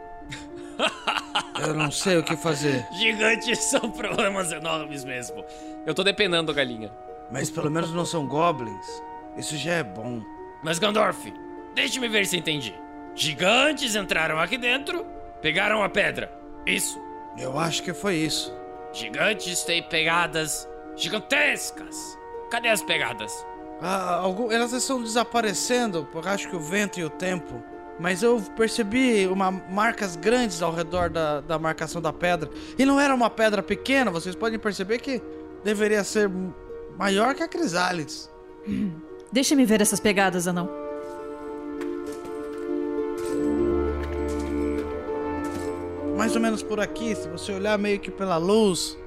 Eu não sei o que fazer. Gigantes são problemas enormes mesmo. Eu tô dependendo da galinha. Mas pelo menos não são goblins. Isso já é bom. Mas Gandorf, deixe-me ver se entendi. Gigantes entraram aqui dentro, pegaram a pedra. Isso. Eu acho que foi isso. Gigantes têm pegadas gigantescas. Cadê as pegadas? Ah, algumas, elas estão desaparecendo, acho que o vento e o tempo. Mas eu percebi uma, marcas grandes ao redor da, da marcação da pedra. E não era uma pedra pequena, vocês podem perceber que deveria ser maior que a Crisalides. Deixa-me ver essas pegadas, Anão. Mais ou menos por aqui, se você olhar meio que pela luz.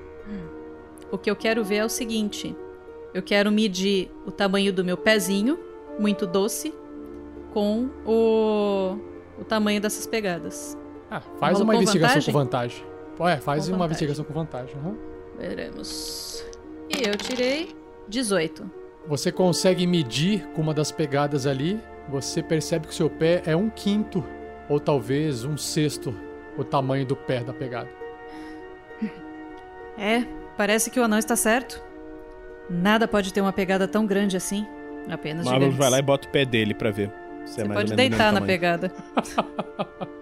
O que eu quero ver é o seguinte: eu quero medir o tamanho do meu pezinho, muito doce, com o, o tamanho dessas pegadas. Ah, faz uma com investigação vantagem? com vantagem. Ué, faz Com uma vantagem. investigação com vantagem. aham. Veremos. E eu tirei 18. Você consegue medir com uma das pegadas ali. Você percebe que o seu pé é um quinto, ou talvez um sexto, o tamanho do pé da pegada. É, parece que o anão está certo. Nada pode ter uma pegada tão grande assim. Apenas Marvelous gigantes. vai lá e bota o pé dele pra ver. Se é Você mais pode deitar na pegada.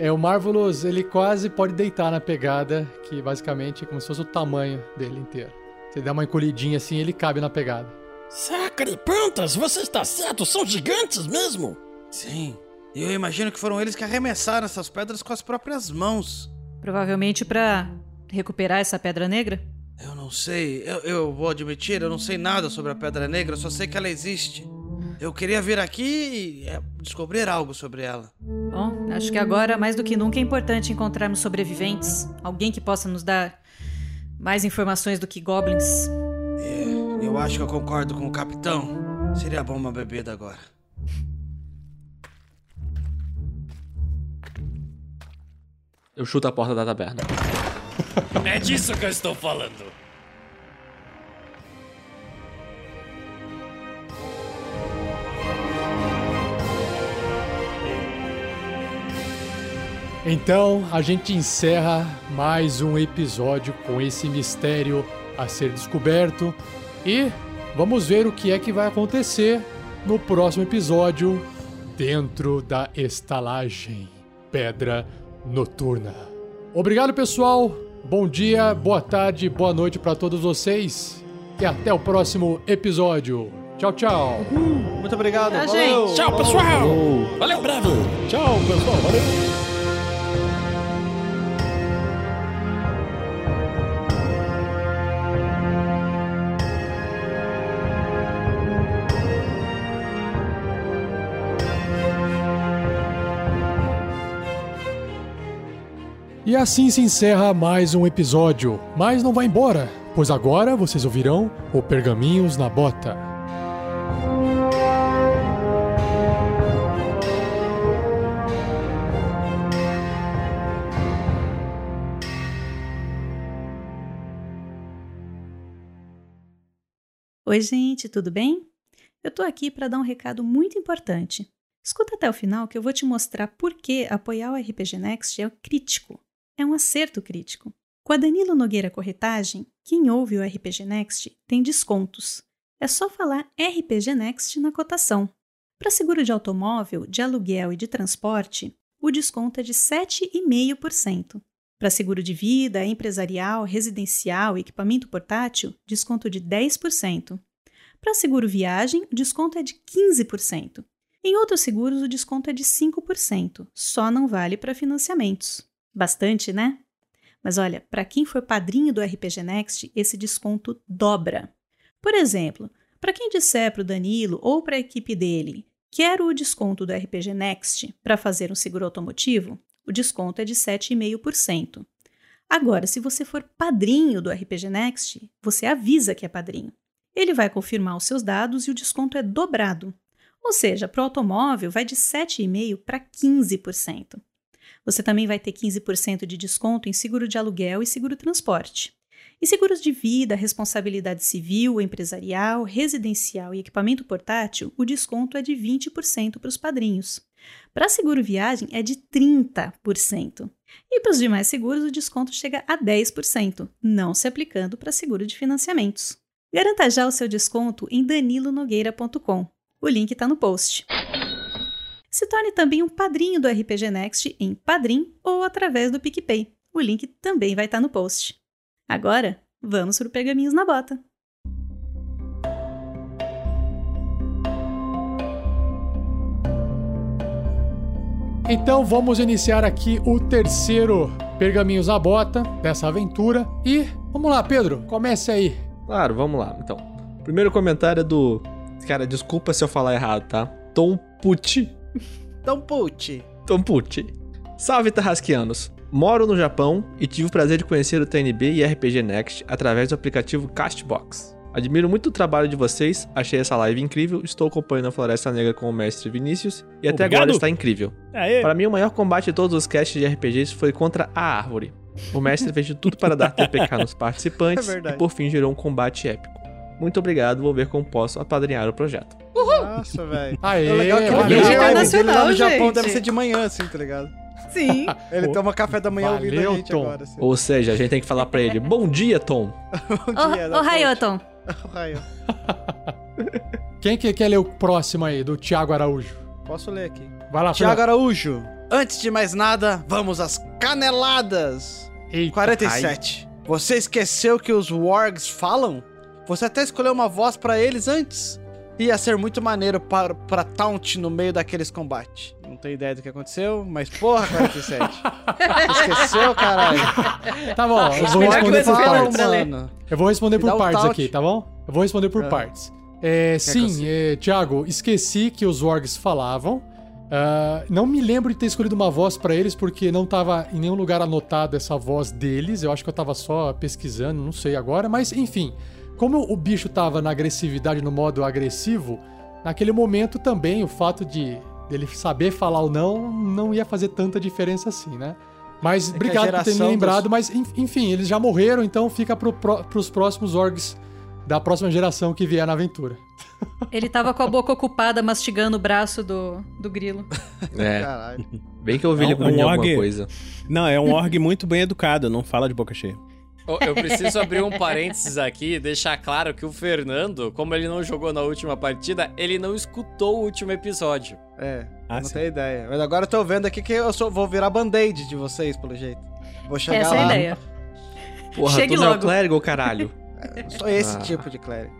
É, o Marvelous, ele quase pode deitar na pegada, que basicamente é como se fosse o tamanho dele inteiro. Você dá uma encolhidinha assim, ele cabe na pegada. Sacre plantas, você está certo, são gigantes mesmo. Sim. E eu imagino que foram eles que arremessaram essas pedras com as próprias mãos. Provavelmente pra recuperar essa pedra negra. Eu não sei, eu, eu vou admitir, eu não sei nada sobre a Pedra Negra, eu só sei que ela existe. Eu queria vir aqui e é, descobrir algo sobre ela. Bom, acho que agora, mais do que nunca, é importante encontrarmos sobreviventes. Alguém que possa nos dar mais informações do que goblins. É, eu acho que eu concordo com o capitão. Seria bom uma bebida agora. Eu chuto a porta da taberna. É disso que eu estou falando. Então, a gente encerra mais um episódio com esse mistério a ser descoberto e vamos ver o que é que vai acontecer no próximo episódio dentro da estalagem Pedra Noturna. Obrigado, pessoal. Bom dia, boa tarde, boa noite para todos vocês e até o próximo episódio. Tchau, tchau. Muito obrigado. Tchau, valeu. gente. Tchau, pessoal. Valeu, breve. Tchau, pessoal. Valeu. E assim se encerra mais um episódio. Mas não vai embora, pois agora vocês ouvirão o Pergaminhos na Bota. Oi, gente, tudo bem? Eu tô aqui para dar um recado muito importante. Escuta até o final que eu vou te mostrar por que apoiar o RPG Next é crítico. É um acerto crítico. Com a Danilo Nogueira Corretagem, quem ouve o RPG Next tem descontos. É só falar RPG Next na cotação. Para seguro de automóvel, de aluguel e de transporte, o desconto é de 7,5%. Para seguro de vida, empresarial, residencial e equipamento portátil, desconto de 10%. Para seguro viagem, o desconto é de 15%. Em outros seguros, o desconto é de 5%. Só não vale para financiamentos. Bastante, né? Mas olha, para quem for padrinho do RPG Next, esse desconto dobra. Por exemplo, para quem disser para o Danilo ou para a equipe dele, quero o desconto do RPG Next para fazer um seguro automotivo, o desconto é de 7,5%. Agora, se você for padrinho do RPG Next, você avisa que é padrinho. Ele vai confirmar os seus dados e o desconto é dobrado. Ou seja, para o automóvel vai de 7,5% para 15%. Você também vai ter 15% de desconto em seguro de aluguel e seguro transporte. Em seguros de vida, responsabilidade civil, empresarial, residencial e equipamento portátil, o desconto é de 20% para os padrinhos. Para seguro viagem é de 30%. E para os demais seguros, o desconto chega a 10%, não se aplicando para seguro de financiamentos. Garanta já o seu desconto em danilonogueira.com. O link está no post. Se torne também um padrinho do RPG Next em Padrim ou através do PicPay. O link também vai estar no post. Agora, vamos para o Pergaminhos na Bota. Então vamos iniciar aqui o terceiro Pergaminhos na Bota dessa aventura. E vamos lá, Pedro, comece aí. Claro, vamos lá. Então, primeiro comentário é do. Cara, desculpa se eu falar errado, tá? Tom Pucci. Então, put. Tom Pucci. Salve, Tarrasquianos. Moro no Japão e tive o prazer de conhecer o TNB e RPG Next através do aplicativo Castbox. Admiro muito o trabalho de vocês, achei essa live incrível, estou acompanhando a Floresta Negra com o mestre Vinícius e até Obrigado. agora está incrível. Aê. Para mim, o maior combate de todos os casts de RPGs foi contra a árvore. O mestre fez de tudo para dar TPK nos participantes É e por fim gerou um combate épico. Muito obrigado, vou ver como posso apadrinhar o projeto. Nossa, velho. Aê, É legal que ele live dele lá no Internacional, Japão gente. deve ser de manhã, assim, tá ligado? Sim. Ele Pô, toma café da manhã ouvindo valeu, a gente Tom. agora. Assim. Ou seja, a gente tem que falar pra ele: Bom dia, Tom. Bom dia, ponte. Ô, Raio. Quem que quer ler o próximo aí, do Thiago Araújo? Posso ler aqui. Vai lá, Tiago. Araújo. Antes de mais nada, vamos às caneladas. Eita. 47. Você esqueceu que os wargs falam? Você até escolheu uma voz pra eles antes. Ia ser muito maneiro para, pra taunt no meio daqueles combates. Não tenho ideia do que aconteceu, mas porra, 47. Esqueceu, caralho? Tá bom, eu vou responder por partes. mano. Eu vou responder por partes aqui, tá bom? Eu vou responder por Ah. partes. É, sim, é, Thiago, esqueci que os orgs falavam. Ah, não me lembro de ter escolhido uma voz pra eles, porque não tava em nenhum lugar anotado essa voz deles. Eu acho que eu tava só pesquisando, não sei agora. Mas, enfim, como o bicho tava na agressividade, no modo agressivo, naquele momento também o fato de ele saber falar ou não não ia fazer tanta diferença assim, né? Mas É obrigado por ter me lembrado, dos- mas en- enfim, eles já morreram, então fica pro, pro, pros próximos orgs da próxima geração que vier na aventura. Ele tava com a boca ocupada mastigando o braço do, do grilo. É, Caralho. bem que eu ouvi ele É um- comer um alguma org- coisa. Não, é um org muito bem educado, não fala de boca cheia. Eu preciso abrir um parênteses aqui e deixar claro que o Fernando, como ele não jogou na última partida, ele não escutou o último episódio. É, Ah, não sim. tenho ideia. Mas agora eu tô vendo aqui que eu sou- vou virar band-aid de vocês, pelo jeito. Vou chegar Essa é lá. a ideia. Porra, Chegue tu não é o logo. clérigo, caralho. Eu sou esse Ah. tipo de clérigo.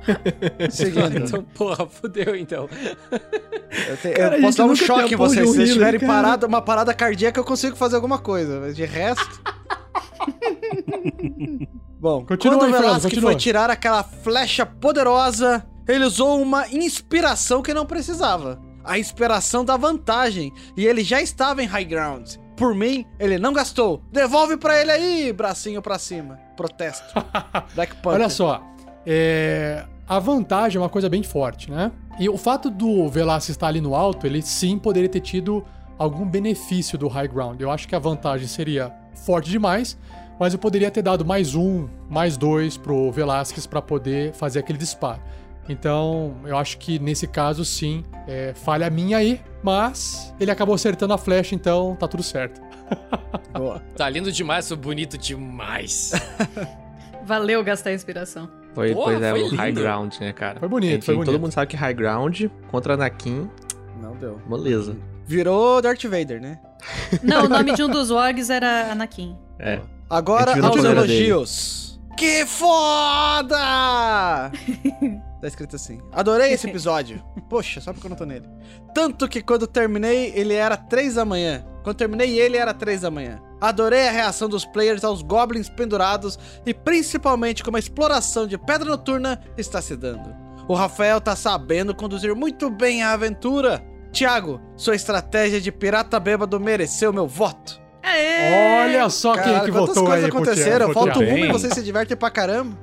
Seguindo. Então, porra, fudeu então. Eu, te- eu Cara, a posso dar um choque em vocês. Se vocês tiverem cara. parada, uma parada cardíaca, eu consigo fazer alguma coisa. Mas de resto. Bom, Continua quando aí, Velasco continua. foi tirar aquela flecha poderosa, ele usou uma inspiração que não precisava. A inspiração da vantagem. E ele já estava em high ground. Por mim, ele não gastou. Devolve pra ele aí, bracinho pra cima. Protesto. Black Panther. Olha só, é, a vantagem é uma coisa bem forte, né? E o fato do Velasquez estar ali no alto, ele sim poderia ter tido algum benefício do high ground. Eu acho que a vantagem seria forte demais, mas eu poderia ter dado mais um, mais dois pro Velasquez para poder fazer aquele disparo. Então, eu acho que nesse caso, sim, é falha minha aí, mas ele acabou acertando a flecha, então tá tudo certo. Boa. Tá lindo demais, sou bonito demais. Valeu gastar a inspiração. Foi, Porra, pois é, foi o high ground, né, cara? Foi bonito, Enfim, foi bonito. todo mundo sabe que high ground contra Anakin, Não deu. moleza. Virou Darth Vader, né? Não, o nome de um dos orgs era Anakin. É. Agora, aos elogios. Que foda! tá escrito assim. Adorei esse episódio. Poxa, só porque eu não tô nele. Tanto que quando terminei, ele era 3 da manhã. Quando terminei ele, era 3 da manhã. Adorei a reação dos players aos goblins pendurados e principalmente como a exploração de Pedra Noturna está se dando. O Rafael tá sabendo conduzir muito bem a aventura. Tiago, sua estratégia de pirata bêbado mereceu meu voto. Aê! Olha só quem é Cara, que quantas votou coisas aí aconteceram? Falta uma e você se diverte pra caramba.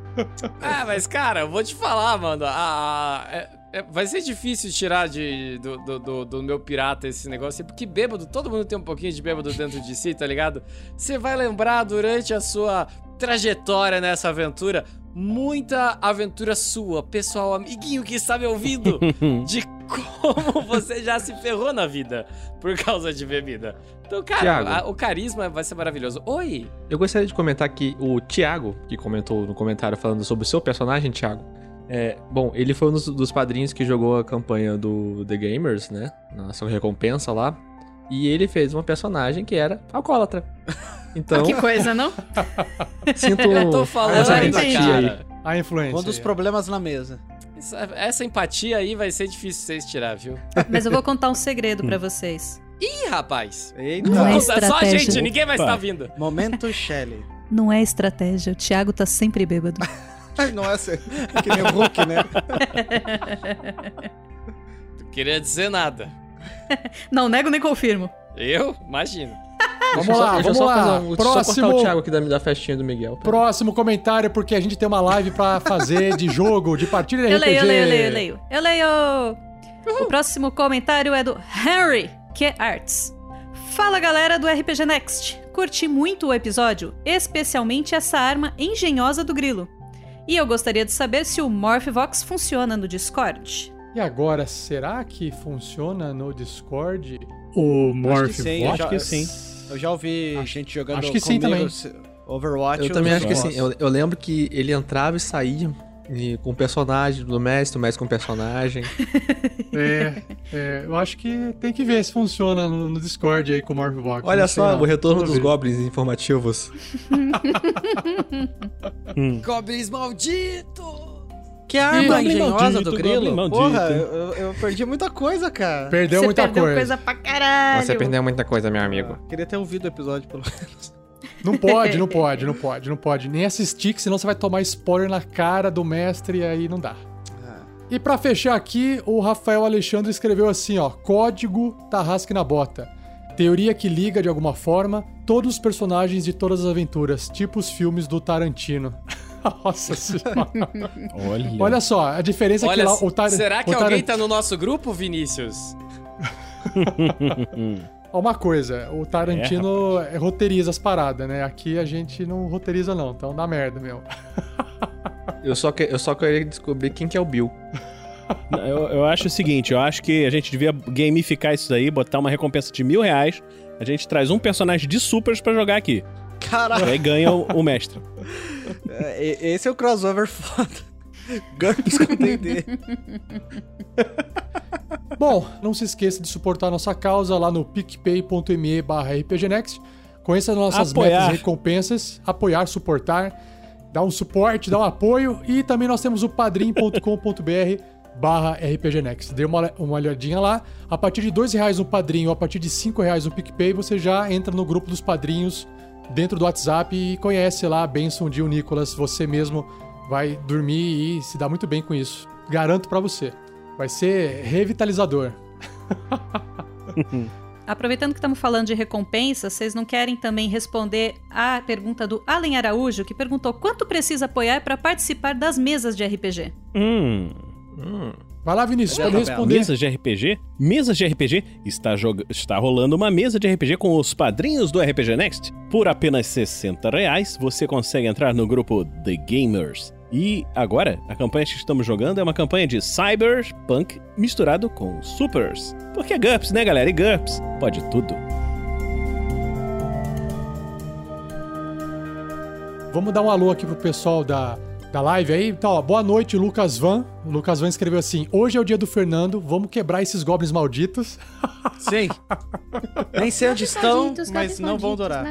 Ah, mas cara, eu vou te falar, mano. a- a- é- é- vai ser difícil tirar de, do, do, do- do meu pirata esse negócio, porque bêbado, todo mundo tem um pouquinho de bêbado dentro de si, tá ligado? Você vai lembrar durante a sua trajetória nessa aventura, muita aventura sua, pessoal, amiguinho que está me ouvindo, de como você já se ferrou na vida por causa de bebida. Então, cara, Thiago. a- o carisma vai ser maravilhoso. Oi! Eu gostaria de comentar que o Thiago, que comentou no comentário falando sobre o seu personagem, Thiago. É, bom, ele foi um dos, dos padrinhos que jogou a campanha do The Gamers, né? Na sua recompensa lá. E ele fez uma personagem que era alcoólatra. Então, Que coisa, não? sinto Eu tô falando, entendi. empatia aí. A influência. Um dos problemas na mesa. Essa, essa empatia aí vai ser difícil vocês tirar, viu? Mas eu vou contar um segredo pra vocês. Ih, rapaz! Eita. Não é só a gente, ninguém vai estar vindo. Momento Shelly. Não é estratégia, o Thiago tá sempre bêbado. Não é assim, que nem o Hulk, né? Não queria dizer nada. Não nego nem confirmo. Eu? Imagino. Vamos lá, vamos só lá. fazer um- Próximo, o Thiago aqui da, da festinha do Miguel. próximo comentário, porque a gente tem uma live pra fazer de jogo, de partida de Eu RPG. leio, eu leio, eu leio, eu leio. Eu leio! O próximo comentário é do Henry, que é Arts. Fala galera do RPG Next. Curti muito o episódio, especialmente essa arma engenhosa do grilo. E eu gostaria de saber se o Morphvox funciona no Discord. E agora, será que funciona no Discord o Acho que sim, eu já- ouvi gente jogando acho que sim também. Overwatch. Eu também acho que sim. Eu, eu lembro que ele entrava e saía e- com o personagem do mestre, o mestre com o personagem. É, é, eu acho que tem que ver se funciona no, no Discord aí com o Morphvox. Olha Não sei só, não. o retorno Vamos dos ver. goblins informativos. Goblins malditos! Que arma Goblin engenhosa maldito, do grilo? maldito. Porra, eu, eu- perdi muita coisa, cara. Perdeu Você muita perdeu coisa. coisa pra caralho. Você perdeu muita coisa, meu amigo. Queria ter ouvido o episódio, pelo menos. Não pode, não pode, não pode, não pode. Nem assistir, que senão você vai tomar spoiler na cara do mestre e aí não dá. E pra fechar aqui, o Rafael Alexandre escreveu assim, ó: Código Tarrasque na Bota. Teoria que liga de alguma forma todos os personagens de todas as aventuras, tipo os filmes do Tarantino. Nossa senhora. Olha. Olha só, a diferença é que Olha, lá o Tar será que o alguém tá no nosso grupo, Vinícius? Ó, Uma coisa, o Tarantino roteiriza as paradas, né? Aqui a gente não roteiriza não, então dá merda, meu. Eu só, que, eu só queria descobrir quem que é o Bill. Eu, eu acho o seguinte, eu acho que a gente devia gamificar isso daí, botar uma recompensa de mil reais. A gente traz um personagem de supers pra jogar aqui. E Caralho, aí ganha o, o mestre. é, e- esse é o crossover foda. GURPS com D&D. Bom, não se esqueça de suportar nossa causa lá no picpay.me barra rpgnext. Conheça nossas Apoiar. metas e recompensas, apoiar, suportar, dar um suporte, dar um apoio. E também nós temos o padrim.com.br barra rpgnext. Dê uma, uma olhadinha lá. A partir de dois reais no padrinho, a partir de cinco reais no PicPay, você já entra no grupo dos padrinhos dentro do WhatsApp e conhece lá a Benção de o Nicolas. Você mesmo vai dormir e se dá muito bem com isso. Garanto pra você. Vai ser revitalizador. Aproveitando que estamos falando de recompensa, vocês não querem também responder a pergunta do Allen Araújo, que perguntou quanto precisa apoiar para participar das mesas de RPG? Hum. Vai lá, Vinícius, pode responder. Mesas de RPG? Mesas de RPG? Está, joga- está rolando uma mesa de RPG com os padrinhos do RPG Next. Por apenas 60 reais, você consegue entrar no grupo The Gamers. E agora, a campanha que estamos jogando é uma campanha de cyberpunk misturado com supers. Porque é GURPS, né, galera? E GURPS pode tudo. Vamos dar um alô aqui pro pessoal da, da live aí. Então, ó, boa noite, Lucas Van. O Lucas Van escreveu assim: Hoje é o dia do Fernando, vamos quebrar esses goblins malditos. Sim. Nem sei onde estão, Malditos, mas não vão malditos. durar.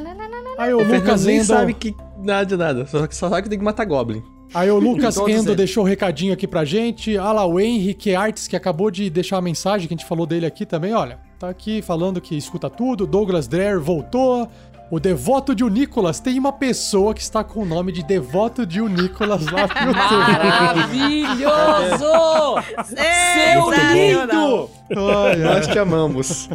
Aí o O Fernando Lucas nem Endo. sabe que nada de nada. Só, só sabe que tem que matar Goblin. Aí o Lucas Endo eles. deixou um recadinho aqui pra gente. Olha lá, o Henrique Artes, que acabou de deixar uma mensagem, que a gente falou dele aqui também, olha. Tá aqui falando que escuta tudo. Douglas Dreher voltou. O Devoto de Nicolas. Tem uma pessoa que está com o nome de Devoto de Nicolas lá no YouTube. Maravilhoso! Seu lindo! Ai. Nós te amamos.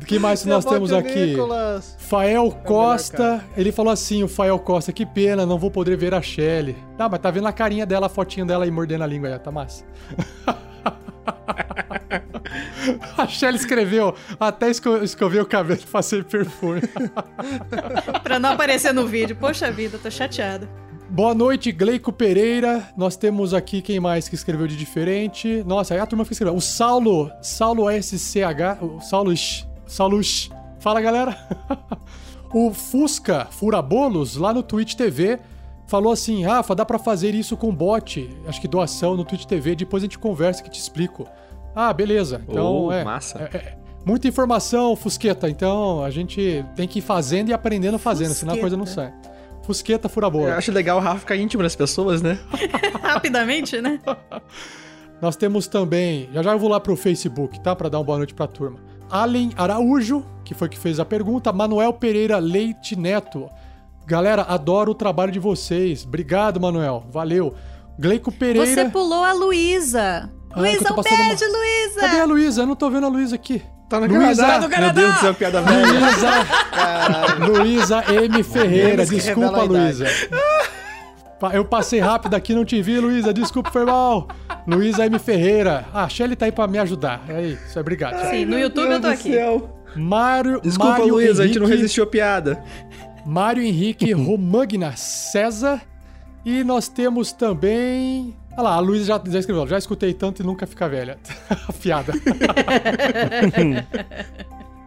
O que mais nós temos aqui? Nicolas. Fael Costa, ele falou assim, o Fael Costa, que pena, não vou poder ver a Shelly. Ah, mas tá vendo a carinha dela, a fotinha dela aí mordendo a língua aí, tá massa. a Shelly escreveu, até esco escovei o cabelo e passei perfume. Pra não aparecer no vídeo. Poxa vida, tô chateada. Boa noite, Gleico Pereira. Nós temos aqui quem mais que escreveu de diferente. Nossa, aí a turma que escreveu. O Saulo, Saulo SCH, o Saulo, Saulo, fala galera. o Fusca Furabolos, lá no Twitch TV, falou assim: Rafa, dá pra fazer isso com bot. Acho que doação no Twitch TV, depois a gente conversa que te explico. Ah, beleza. Então, Oh, é. massa. é- é muita informação, Fusqueta. Então a gente tem que ir fazendo e aprendendo fazendo, senão a coisa não sai. Fusqueta Furabola. Eu acho legal o Rafa ficar íntimo das pessoas, né? Rapidamente, né? Nós temos também, já já eu vou lá pro Facebook, tá? Pra dar uma boa noite pra turma. Allen Araújo, que foi que fez a pergunta. Manuel Pereira Leite Neto. Galera, adoro o trabalho de vocês. Obrigado, Manuel. Valeu. Gleico Pereira. Você pulou a Luísa. Ah, é Luísa, um passando uma- beijo, Luísa! Cadê a Luísa? Eu não tô vendo a Luísa aqui. Tá no Luísa, Canadá. no Meu Canadá. Deus do céu, piada velha. Luísa, Luísa M. Ferreira, desculpa. Luísa. Eu passei rápido aqui, não te vi, Luísa, desculpa, foi mal. Luísa M. Ferreira. Ah, a Shelly tá aí pra me ajudar. É isso, obrigado. Sim, no YouTube eu tô aqui. Mário, Desculpa, Mário Luísa, a gente não Henrique- resistiu a piada. Mário Henrique Romagna César. E nós temos também. Olha lá, a Luísa já, já escreveu. Já escutei tanto e nunca fica velha. a piada.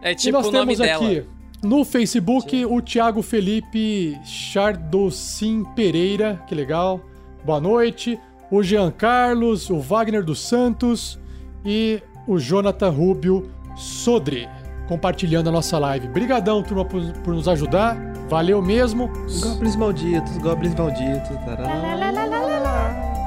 É e tipo nós o nome temos dela. aqui no Facebook o Thiago Felipe Chardocin Pereira. Que legal. Boa noite. O Jean Carlos, o Wagner dos Santos e o Jonathan Rubio Sodre. Compartilhando a nossa live. Brigadão, turma, por, por nos ajudar. Valeu mesmo. Goblins malditos, goblins malditos. Tarará.